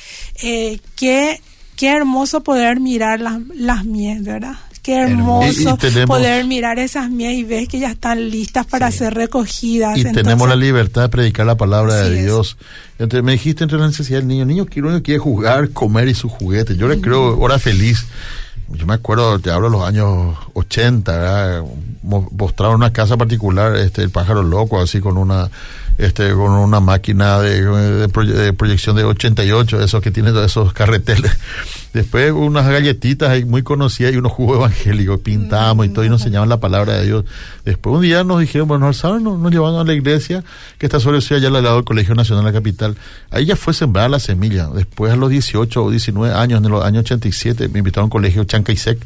eh, qué, qué hermoso poder mirar las, las mieles, ¿verdad? Qué hermoso, Y- y tenemos- poder mirar esas mías y ves que ya están listas para ser recogidas. y Entonces, tenemos la libertad de predicar la palabra de. Dios. Entonces me dijiste entre la necesidad del niño, el niño quiere, quiere jugar, comer y sus juguetes. Yo le creo hora feliz. Yo me acuerdo, te hablo de los años 80, ¿verdad? Mo- mostraron una casa particular, este, el pájaro loco, así con una, este, con una máquina de, de proye- de proyección de 88, esos que tienen esos carreteles. Después unas galletitas ahí muy conocidas y unos jugos evangélicos, pintamos y todo y nos enseñaban la palabra de Dios. Después un día nos dijeron, bueno, sábado nos, nos llevaron a la iglesia que está sobre allá al lado del Colegio Nacional de la capital. Ahí ya fue sembrada la semilla. Después a los 18 o 19 años, en los años 87, me invitaron a un colegio Chancaisec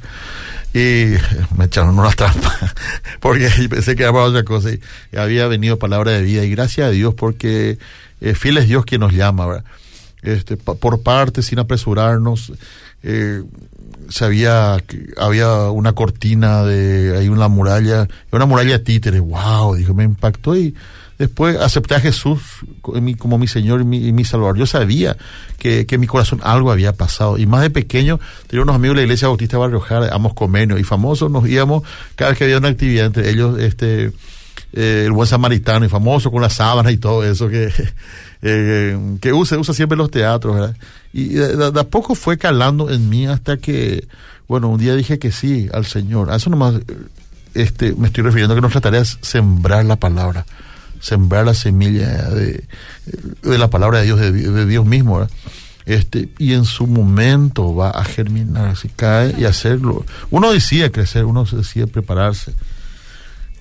y me echaron una trampa porque pensé que era para otra cosa había venido palabra de vida y gracias a Dios porque eh, fiel es Dios quien nos llama. Este, por partes, sin apresurarnos. Eh, se había, había una cortina de, hay una muralla, una muralla de wow, dijo, me impactó y después acepté a Jesús como mi Señor y mi, y mi Salvador. Yo sabía que, que en mi corazón algo había pasado. Y más de pequeño, tenía unos amigos de la iglesia bautista Barrio Jara, Amos Comenio, y famosos nos íbamos cada vez que había una actividad entre ellos, este, eh, el buen samaritano y famoso con las sábanas y todo eso que, eh, que usa, usa siempre los teatros, ¿verdad? Y de, a poco fue calando en mí hasta que, bueno, un día dije que sí al Señor. A eso nomás este, me estoy refiriendo que nuestra tarea es sembrar la palabra, sembrar la semilla de, de la palabra de Dios, de, de Dios mismo, ¿verdad? Este, y en su momento va a germinar, si cae y hacerlo. Uno decide crecer, uno decide prepararse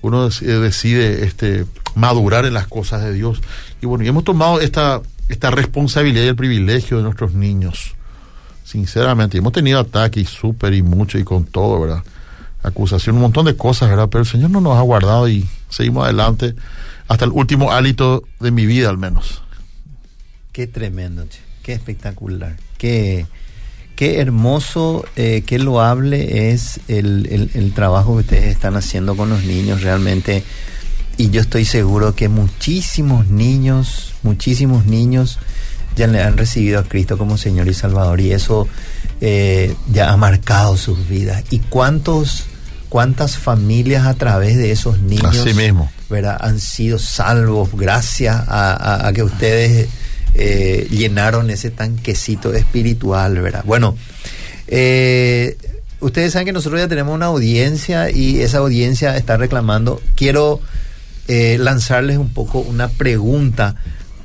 uno eh, decide este madurar en las cosas de Dios. Y bueno, y hemos tomado esta, esta responsabilidad y el privilegio de nuestros niños. Sinceramente, hemos tenido ataques y súper y mucho y con todo, ¿verdad? Acusación, un montón de cosas, ¿verdad? Pero el Señor no nos ha guardado y seguimos adelante hasta el último hálito de mi vida, al menos. Qué tremendo, che. qué espectacular, qué, qué hermoso, eh, qué loable es el, el- el trabajo que ustedes están haciendo con los niños realmente. Y yo estoy seguro que muchísimos niños, muchísimos niños ya le han recibido a Cristo como Señor y Salvador y eso eh, ya ha marcado sus vidas. ¿Y cuántos, cuántas familias a través de esos niños Así mismo. ¿Verdad? han sido salvos gracias a, a- que ustedes eh, llenaron ese tanquecito espiritual, ¿verdad? Bueno, eh, ustedes saben que nosotros ya tenemos una audiencia y esa audiencia está reclamando. Quiero eh, lanzarles un poco una pregunta.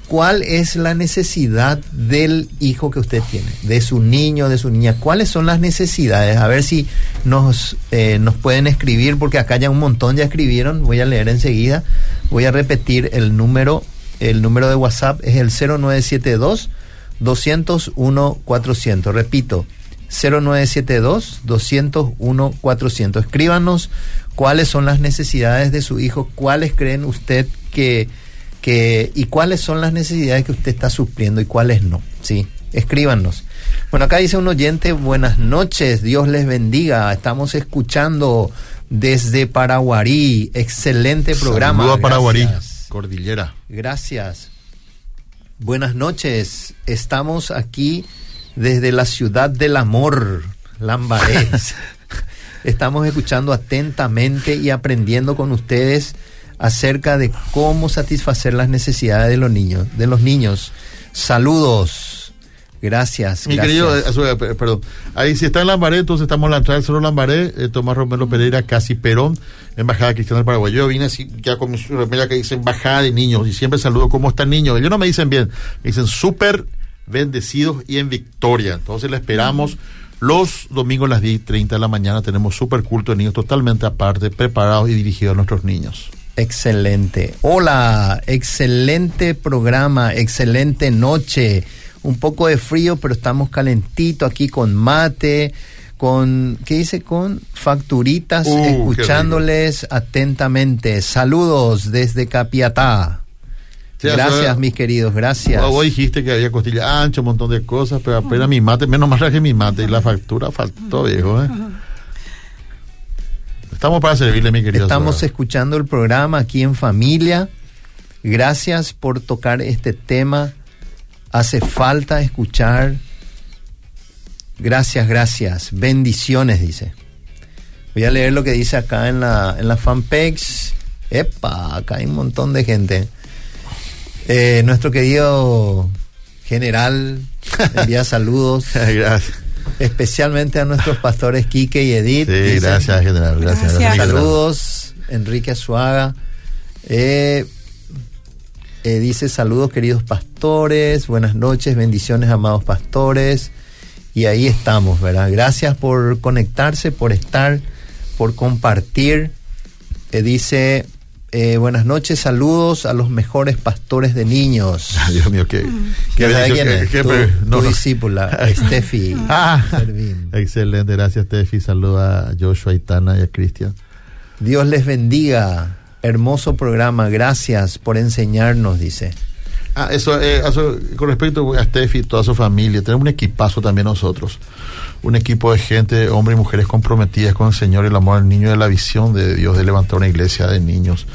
¿Cuál es la necesidad del hijo que usted tiene, de su niño, de su niña? ¿Cuáles son las necesidades? A ver si nos, eh, nos pueden escribir, porque acá ya un montón ya escribieron. Voy a leer enseguida. Voy a repetir el número. El número de WhatsApp es el 0972 201 400. Repito, 0972 201 400. Escríbanos cuáles son las necesidades de su hijo, cuáles creen usted que, que y cuáles son las necesidades que usted está supliendo y cuáles no. Sí, escríbanos. Bueno, acá dice un oyente, buenas noches, Dios les bendiga. Estamos escuchando desde Paraguarí. Excelente programa. Saludo a Paraguarí. Cordillera. Gracias. Buenas noches. Estamos aquí desde la ciudad del amor, Lambaré. Estamos escuchando atentamente y aprendiendo con ustedes acerca de cómo satisfacer las necesidades de los niños, de los niños. Saludos. Gracias. Mi gracias. querido, eh, perdón, ahí si está en Lambaré, entonces estamos en la entrada del Cerro Lambaré, eh, Tomás Romero Pereira, casi Perón, Embajada Cristiana del Paraguay. Yo vine así, ya con mi remera que dice Embajada de Niños, y siempre saludo cómo están niños. Ellos no me dicen bien, me dicen súper bendecidos y en victoria. Entonces le esperamos los domingos a las 10 y 30 de la mañana, tenemos súper culto de niños totalmente aparte, preparados y dirigidos a nuestros niños. Excelente. Hola, excelente programa, excelente noche. Un poco de frío, pero estamos calentito aquí con mate, con, ¿qué dice? Con facturitas, Uh, escuchándoles atentamente. Saludos desde Capiatá. Sí, gracias, mis queridos, gracias. Vos, dijiste que había costilla ancha, un montón de cosas, pero apenas mi mate, menos mal traje mi mate y la factura faltó, viejo. ¿eh? Estamos para servirle, mi querido. Estamos escuchando el programa aquí en familia. Gracias por tocar este tema. Hace falta escuchar. Gracias, gracias. Bendiciones, dice. Voy a leer lo que dice acá en la, en la fanpage. Epa, acá hay un montón de gente. Eh, nuestro querido general envía saludos. gracias. Especialmente a nuestros pastores Quique y Edith. Sí, Dicen, gracias, general. Gracias. gracias. Saludos, Enrique Azuaga. Eh, eh, dice saludos queridos pastores, buenas noches, bendiciones amados pastores. Y ahí estamos, ¿verdad? Gracias por conectarse, por estar, por compartir. Eh, dice, eh, buenas noches, saludos a los mejores pastores de niños. Dios mío, qué, qué ¿Sabe bendición, quién qué- es? qué- tu, no, tu no. discípula, Steffi. Ah, excelente, gracias Tefi. Saluda a Joshua, a Itana y a Cristian. Dios les bendiga. Hermoso programa, gracias por enseñarnos, dice. Ah, eso, eh, con respecto a Steffi y toda su familia, tenemos un equipazo también nosotros. Un equipo de gente, hombres y mujeres comprometidas con el Señor, el amor al niño de la visión de Dios de levantar una iglesia de niños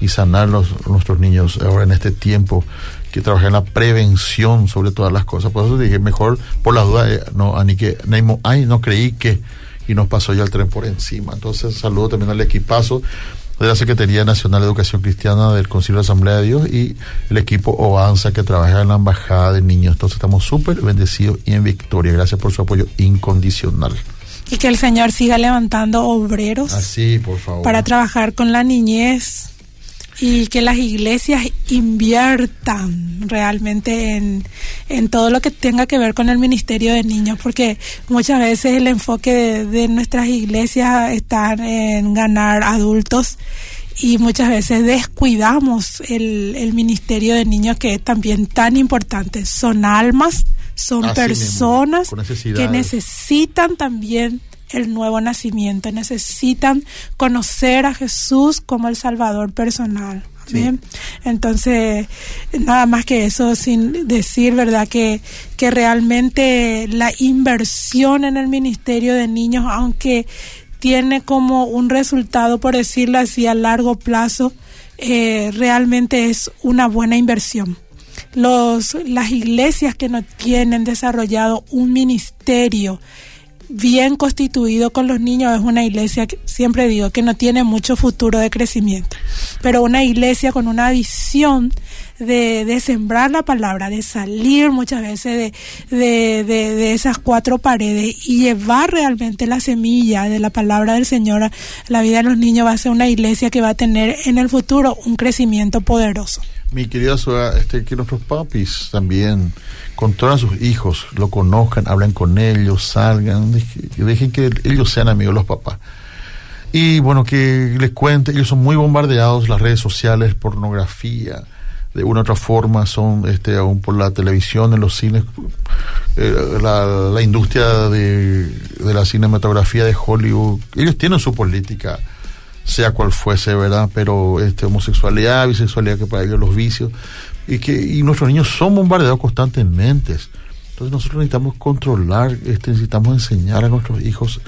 y sanar los, nuestros niños ahora en este tiempo que trabaja en la prevención sobre todas las cosas. Por eso dije, mejor por las dudas, eh, no, ni que, ay, no creí que, y nos pasó ya el tren por encima. Entonces, saludo también al equipazo de la Secretaría Nacional de Educación Cristiana del Concilio de Asamblea de Dios y el equipo OANSA que trabaja en la Embajada de Niños. Entonces estamos súper bendecidos y en victoria. Gracias por su apoyo incondicional. Y que el Señor siga levantando obreros Así, por favor. para trabajar con la niñez y que las iglesias inviertan realmente en, en todo lo que tenga que ver con el ministerio de niños, porque muchas veces el enfoque de, de nuestras iglesias está en ganar adultos y muchas veces descuidamos el, el ministerio de niños que es también tan importante. Son almas, son Así personas que necesitan también el nuevo nacimiento, necesitan conocer a Jesús como el Salvador personal. Amén. Entonces, nada más que eso, sin decir, ¿verdad? Que, que realmente la inversión en el ministerio de niños, aunque tiene como un resultado, por decirlo así, a largo plazo, eh, realmente es una buena inversión. Los, las iglesias que no tienen desarrollado un ministerio bien constituido con los niños es una iglesia que siempre digo que no tiene mucho futuro de crecimiento, pero una iglesia con una visión de, de sembrar la palabra, de salir muchas veces de, de, esas cuatro paredes y llevar realmente la semilla de la palabra del Señor a la vida de los niños va a ser una iglesia que va a tener en el futuro un crecimiento poderoso. Mi querida Sua, este, que nuestros papis también controlan a sus hijos, lo conozcan, hablen con ellos, salgan, deje- dejen que ellos sean amigos los papás. Y bueno, que les cuente, ellos son muy bombardeados, las redes sociales, pornografía, de una u otra forma, son este, aún por la televisión, en los cines, eh, la, la industria de, de la cinematografía de Hollywood, ellos tienen su política sea cual fuese, ¿verdad? Pero este, homosexualidad, bisexualidad, que para ellos los vicios, y que y nuestros niños son bombardeados constantemente. Entonces nosotros necesitamos controlar, este, necesitamos enseñar a nuestros hijos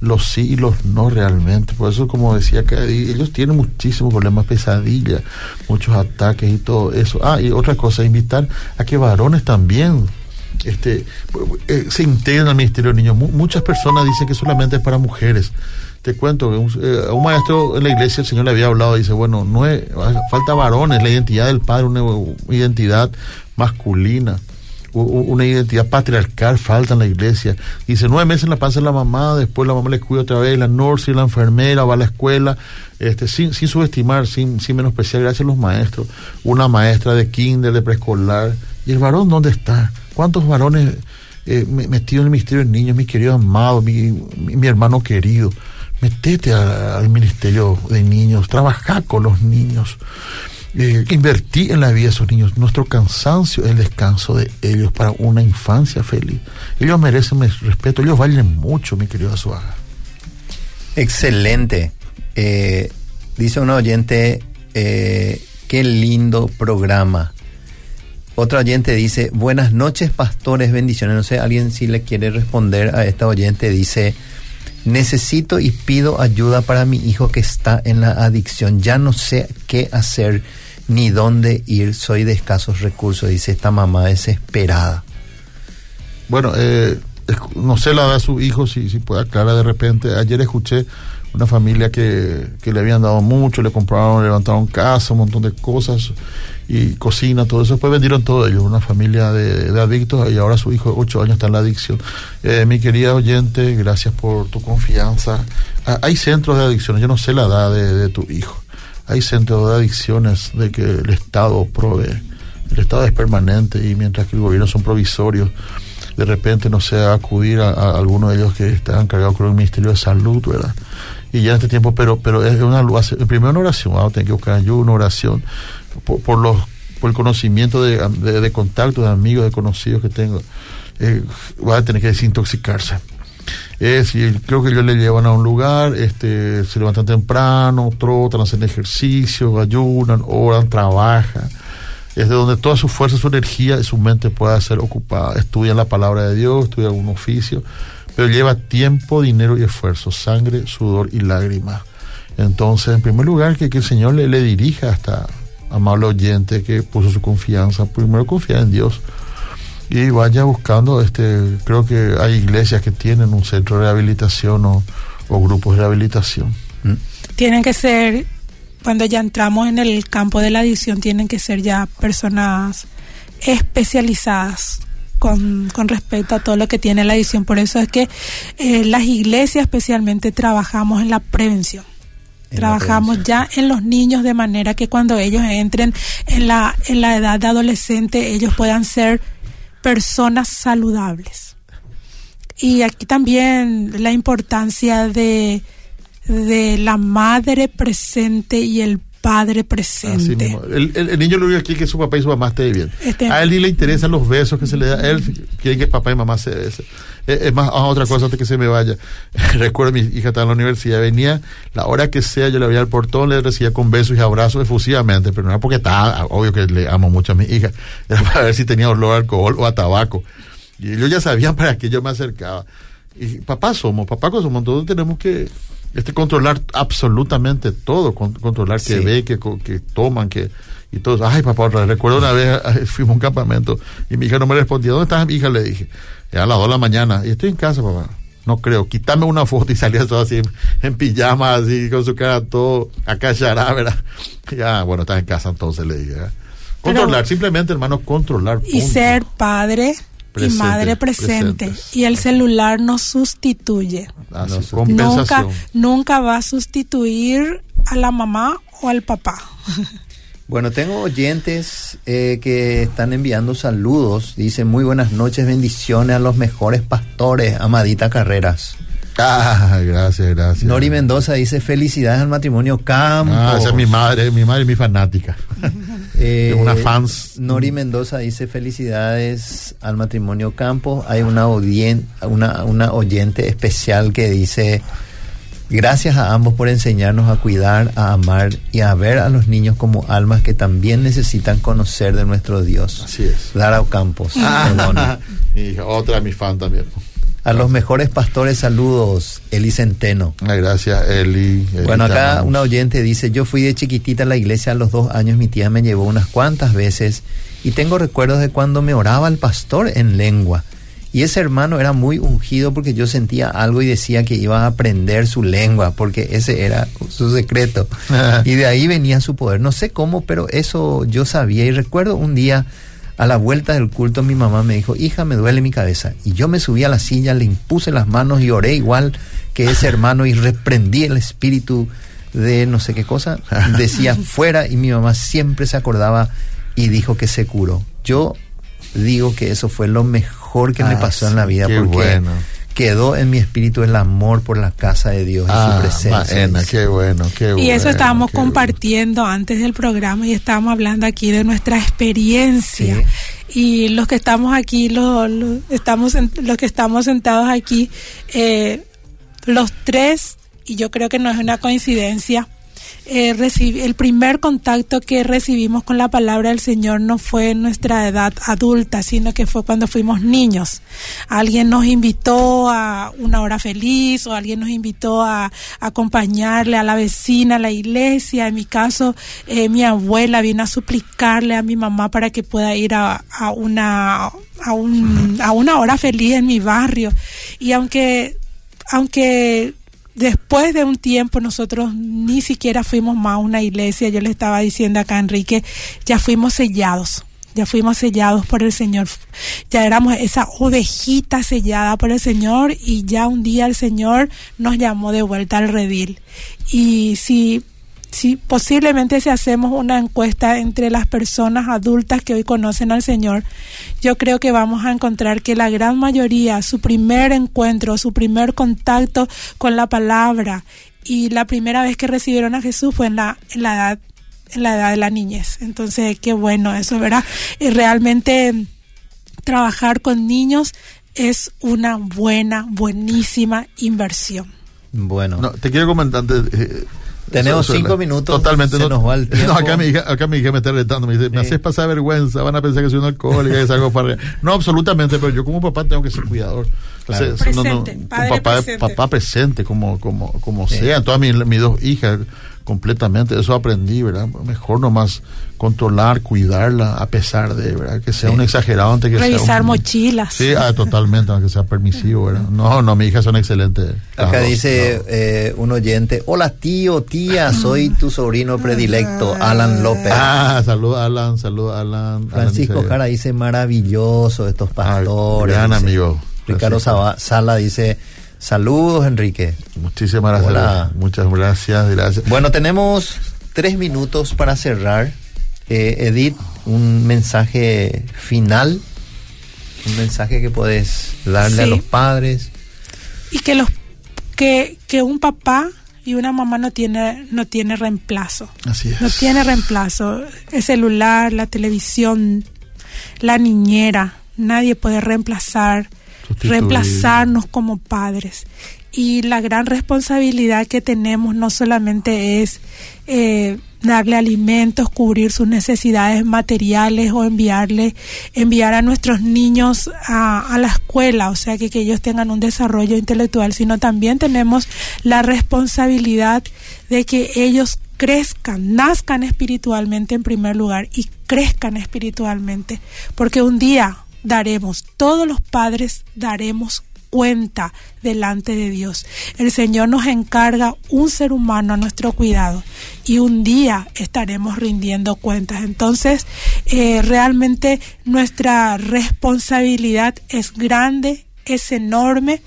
los sí y los no realmente. Por eso, como decía acá, ellos tienen muchísimos problemas, pesadillas, muchos ataques y todo eso. Ah, y otra cosa, invitar a que varones también este, eh, se integren al Ministerio de Niños. Mu- muchas personas dicen que solamente es para mujeres. Te cuento que un, eh, un maestro en la iglesia el Señor le había hablado, dice, bueno, no falta varones, la identidad del padre, una, identidad masculina, una identidad patriarcal falta en la iglesia. Dice, nueve meses en la panza de la mamá, después la mamá le cuida otra vez, la nurse, la enfermera, va a la escuela, este, sin, sin subestimar, sin, sin menospreciar, gracias a los maestros, una maestra de kinder, de preescolar, ¿y el varón dónde está? ¿Cuántos varones eh, me- metidos en el ministerio de niños, mi querido amado, mi, mi, mi hermano querido? Metete al ministerio de niños, trabaja con los niños, eh, invertí en la vida de esos niños. Nuestro cansancio es el descanso de ellos para una infancia feliz. Ellos merecen respeto, ellos valen mucho, mi querido Azuaga. Excelente. Eh, dice un oyente, eh, qué lindo programa. Otro oyente dice, buenas noches pastores, bendiciones. No sé, alguien si le quiere responder a esta oyente, dice, necesito y pido ayuda para mi hijo que está en la adicción. Ya no sé qué hacer ni dónde ir. Soy de escasos recursos, dice esta mamá desesperada. Bueno, eh, no sé la edad de su hijo, si, si puede aclarar de repente. Ayer escuché una familia que, que le habían dado mucho, le compraron, le levantaron casa, un montón de cosas y cocina, todo eso. Después vendieron todo ellos, una familia de, de adictos y ahora su hijo de 8 años está en la adicción. Eh, mi querida oyente, gracias por tu confianza. Ah, hay centros de adicciones, yo no sé la edad de, tu hijo. Hay centros de adicciones de que el Estado provee. El Estado es permanente y mientras que el gobierno son provisorios, de repente, no sé, acudir a, a alguno de ellos que están encargados con el Ministerio de Salud, ¿verdad? Y ya en este tiempo, pero pero es una primero una oración, vamos a tener que buscar ayuda, una oración, por, por los por el conocimiento de, de, de de amigos, de conocidos que tengo, eh, va a tener que desintoxicarse. Es, creo que ellos le llevan a un lugar, este, se levantan temprano, trotan, hacen ejercicio, ayunan, oran, trabajan. Es de donde toda su fuerza, su energía y su mente pueda ser ocupada. Estudian la palabra de Dios, estudian algún oficio, pero lleva tiempo, dinero y esfuerzo, sangre, sudor y lágrimas. Entonces, en primer lugar, que, que el Señor le, le dirija hasta amable oyente que puso su confianza, primero confiar en Dios y vaya buscando, este, creo que hay iglesias que tienen un centro de rehabilitación o, o grupos de rehabilitación. ¿Mm? Tienen que ser, cuando ya entramos en el campo de la adicción, tienen que ser ya personas especializadas con, con, respecto a todo lo que tiene la adicción. Por eso es que eh, las iglesias especialmente trabajamos en la prevención. En trabajamos ya en los niños de manera que cuando ellos entren en la, en la edad de adolescente ellos puedan ser personas saludables. Y aquí también la importancia de, de la madre presente y el padre presente. El, el, el, niño lo único aquí que su papá y su mamá estén bien. Este, a él ni le interesan los besos que se le da. Él quiere que papá y mamá se besen. Es, es más, ah, otra cosa antes que se me vaya. Recuerdo mi hija estaba en la universidad, venía la hora que sea, yo le abría el portón, le recibía con besos y abrazos efusivamente, pero no era porque estaba, obvio que le amo mucho a mi hija, era para ver si tenía olor a alcohol o a tabaco. Y ellos ya sabían para qué yo me acercaba. Y papá somos, papá somos, todos tenemos que este controlar absolutamente todo, con, controlar sí. que ve, que, que toman, que y todos, ay papá, recuerdo una vez fuimos a un campamento y mi hija no me respondía, ¿dónde estás mi hija? Le dije, a las 2 de la mañana, y estoy en casa, papá. No creo, quítame una foto y salía todo así en pijama, así con su cara todo acachará, ¿verdad? Ya, bueno, estás en casa entonces, le dije. ¿eh? Controlar, Pero, simplemente, hermano, controlar. Punto. Y ser padre presente, y madre presente. Presentes. Y el celular nos sustituye. Ah, no, nunca, nunca va a sustituir a la mamá o al papá. Bueno, tengo oyentes eh, que están enviando saludos. Dicen muy buenas noches, bendiciones a los mejores pastores, Amadita Carreras. Ah, gracias, gracias. Nori Mendoza dice felicidades al matrimonio Campos. Ah, esa es mi madre, mi madre es mi fanática. eh, una fans. Nori Mendoza dice felicidades al matrimonio Campos. Hay una, una, una oyente especial que dice Gracias a ambos por enseñarnos a cuidar, a amar y a ver a los niños como almas que también necesitan conocer de nuestro Dios. Así es. Lara Campos. Ah, otra mi fan también. A los mejores pastores, saludos, Eli Centeno. Ay, gracias, Eli. Eli bueno, acá una oyente dice, yo fui de chiquitita a la iglesia a los dos años, mi tía me llevó unas cuantas veces y tengo recuerdos de cuando me oraba el pastor en lengua. Y ese hermano era muy ungido porque yo sentía algo y decía que iba a aprender su lengua, porque ese era su secreto. y de ahí venía su poder. No sé cómo, pero eso yo sabía. Y recuerdo un día, a la vuelta del culto, mi mamá me dijo, hija, me duele mi cabeza. Y yo me subí a la silla, le impuse las manos y oré igual que ese hermano y reprendí el espíritu de no sé qué cosa. Decía fuera y mi mamá siempre se acordaba y dijo que se curó. Yo digo que eso fue lo mejor que ah, me pasó sí, en la vida porque bueno. Quedó en mi espíritu el amor por la casa de Dios ah, y su presencia. Maena, qué bueno, qué y bueno. Y eso estábamos compartiendo bueno. antes del programa y estábamos hablando aquí de nuestra experiencia. Sí. Y los que estamos aquí, los, los estamos, los que estamos sentados aquí, eh, los tres, y yo creo que no es una coincidencia, eh, el primer contacto que recibimos con la palabra del Señor no fue en nuestra edad adulta, sino que fue cuando fuimos niños. Alguien nos invitó a una hora feliz o alguien nos invitó a, acompañarle a la vecina a la iglesia. En mi caso, eh, mi abuela vino a suplicarle a mi mamá para que pueda ir a, a una a, un, a una hora feliz en mi barrio. Y aunque aunque después de un tiempo nosotros ni siquiera fuimos más a una iglesia, yo le estaba diciendo acá a Enrique, ya fuimos sellados ya fuimos sellados por el Señor, ya éramos esa ovejita sellada por el Señor y ya un día el Señor nos llamó de vuelta al redil. Y si, si posiblemente si hacemos una encuesta entre las personas adultas que hoy conocen al Señor, yo creo que vamos a encontrar que la gran mayoría, su primer encuentro, su primer contacto con la palabra y la primera vez que recibieron a Jesús fue en la, en la edad en la edad de la niñez. Entonces, qué bueno eso, ¿verdad? Y realmente trabajar con niños es una buena, buenísima inversión. Bueno. No, te quiero comentar. Eh, tenemos cinco minutos. Totalmente. Se nos va el tiempo. No, acá mi hija, acá mi hija me está retando. Me dice, me haces pasar vergüenza. Van a pensar que soy un alcohólico, que es algo para. No, absolutamente. Pero yo como papá tengo que ser cuidador. Claro. presente, padre papá, presente. papá presente, como, como, como sea. Todas mis, mis dos hijas completamente, eso aprendí, ¿verdad? Mejor nomás controlar, cuidarla, a pesar de, ¿verdad? Que sea Sí. un exagerado antes que Revisar sea un- mochilas. Sí, ah, totalmente, aunque sea permisivo, ¿verdad? No, no, mi hija son excelentes. Acá dos, dice eh, un oyente, hola tío, tía, soy tu sobrino predilecto, Alan López. Ah, salud Alan, salud Alan. Francisco Alan dice- Jara dice, maravilloso estos pastores. gran dice. amigo. Ricardo Sala dice, saludos Enrique. Muchísimas gracias. Hola. Muchas gracias, gracias. Bueno, tenemos tres minutos para cerrar. Eh, Edith, un mensaje final, un mensaje que puedes darle a los padres. y que los que, que un papá y una mamá no tiene no tiene reemplazo Así es. no tiene reemplazo el celular la televisión la niñera nadie puede reemplazar. Reemplazarnos como padres. Y la gran responsabilidad que tenemos no solamente es eh, darle alimentos, cubrir sus necesidades materiales o enviarle, enviar a nuestros niños a, a la escuela, o sea que, que ellos tengan un desarrollo intelectual, sino también tenemos la responsabilidad de que ellos crezcan, nazcan espiritualmente en primer lugar y crezcan espiritualmente, porque un día daremos, todos los padres daremos cuenta delante de Dios. El Señor nos encarga un ser humano a nuestro cuidado y un día estaremos rindiendo cuentas. Entonces, eh, realmente nuestra responsabilidad es grande, es enorme.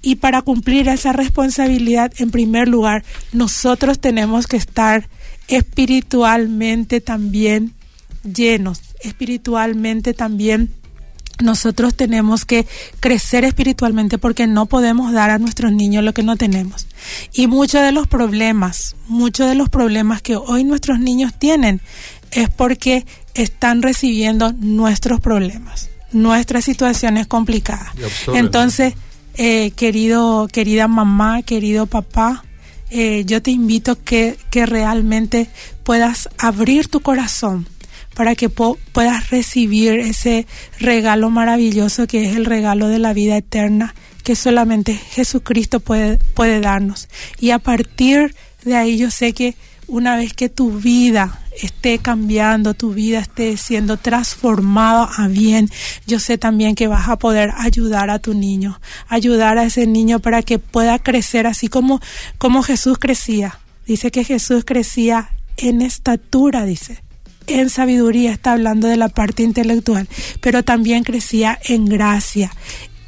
Y para cumplir esa responsabilidad, en primer lugar, nosotros tenemos que estar espiritualmente también llenos, espiritualmente también nosotros tenemos que crecer espiritualmente porque no podemos dar a nuestros niños lo que no tenemos. Y muchos de los problemas, muchos de los problemas que hoy nuestros niños tienen es porque están recibiendo nuestros problemas, nuestras situaciones complicadas. Entonces, eh, querido, querida mamá, querido papá, eh, yo te invito que, que realmente puedas abrir tu corazón para que puedas recibir ese regalo maravilloso que es el regalo de la vida eterna que solamente Jesucristo puede, puede darnos. Y a partir de ahí yo sé que una vez que tu vida esté cambiando, tu vida esté siendo transformada a bien, yo sé también que vas a poder ayudar a tu niño, ayudar a ese niño para que pueda crecer así como, como Jesús crecía. Dice que Jesús crecía en estatura, dice en sabiduría, está hablando de la parte intelectual, pero también crecía en gracia.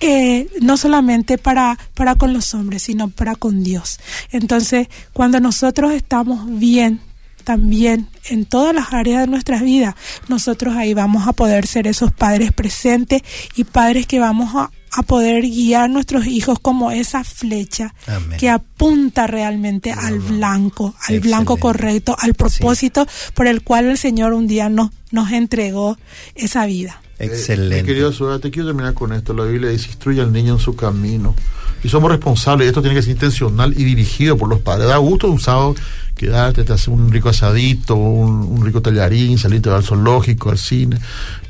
eh, no solamente para, para con los hombres, sino para con Dios. Entonces, cuando nosotros estamos bien, también en todas las áreas de nuestras vidas, nosotros ahí vamos a poder ser esos padres presentes y padres que vamos a, a poder guiar a nuestros hijos como esa flecha Amén. que apunta realmente al blanco, al blanco correcto, al propósito por el cual el Señor un día nos, nos entregó esa vida. Eh, Excelente. querido Suárez, te quiero terminar con esto. La Biblia dice, instruye al niño en su camino. Y somos responsables. Esto tiene que ser intencional y dirigido por los padres. Da gusto un sábado quedarte, te hace un rico asadito, un, un rico tallarín, salirte al zoológico, al cine.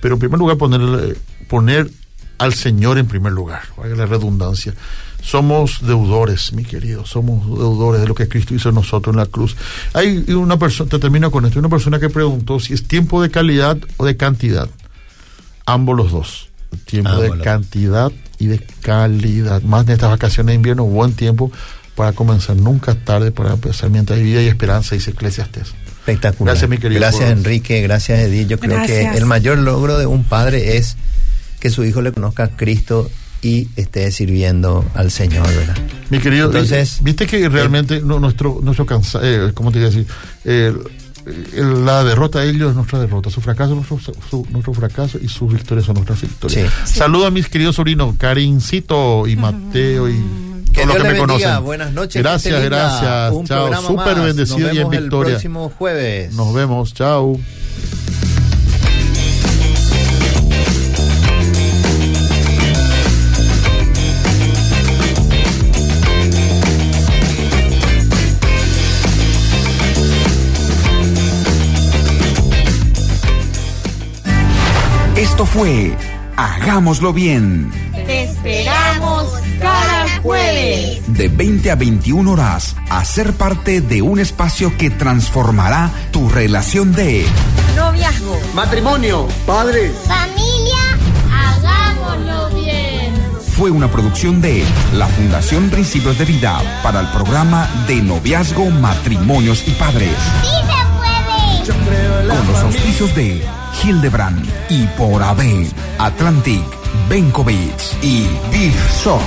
Pero en primer lugar, poner, poner al Señor en primer lugar. Valga la redundancia. Somos deudores, mi querido, somos deudores de lo que Cristo hizo en nosotros en la cruz. Hay una persona, te termino con esto, una persona que preguntó si es tiempo de calidad o de cantidad ambos los dos. Tiempo de cantidad y de calidad. Más en estas vacaciones de invierno, buen tiempo para comenzar. Nunca es tarde para empezar mientras hay vida y esperanza, dice Eclesiastes. Espectacular. Gracias, mi querido. Gracias, por- Enrique. Gracias, Edith. Yo creo Gracias. que el mayor logro de un padre es que su hijo le conozca a Cristo y esté sirviendo al Señor, ¿verdad? Mi querido, Entonces, eh, viste que realmente no, nuestro nuestro cansa, eh, ¿cómo te iba a decir? Eh, la derrota de ellos es nuestra derrota, su fracaso es nuestro, su- nuestro fracaso y sus victorias son nuestras victorias. Sí. Saludo a mis queridos sobrinos, Karincito y Mateo y Que los Dios que le me bendiga. conocen. Buenas noches. Gracias, gracias. Un Chao, programa súper más. bendecido Nos y en vemos el victoria. próximo jueves. Nos vemos, chao. Esto fue Hagámoslo bien. Te esperamos cada jueves. De 20 a 21 horas, a ser parte de un espacio que transformará tu relación de Noviazgo. Matrimonio, padres, Familia, hagámoslo bien. fue una producción de la Fundación Principios de Vida para el programa de noviazgo, matrimonios y padres. Sí se puede. Con los auspicios de Hildebrand y por AB, Atlantic, Benkovic y Big Shop.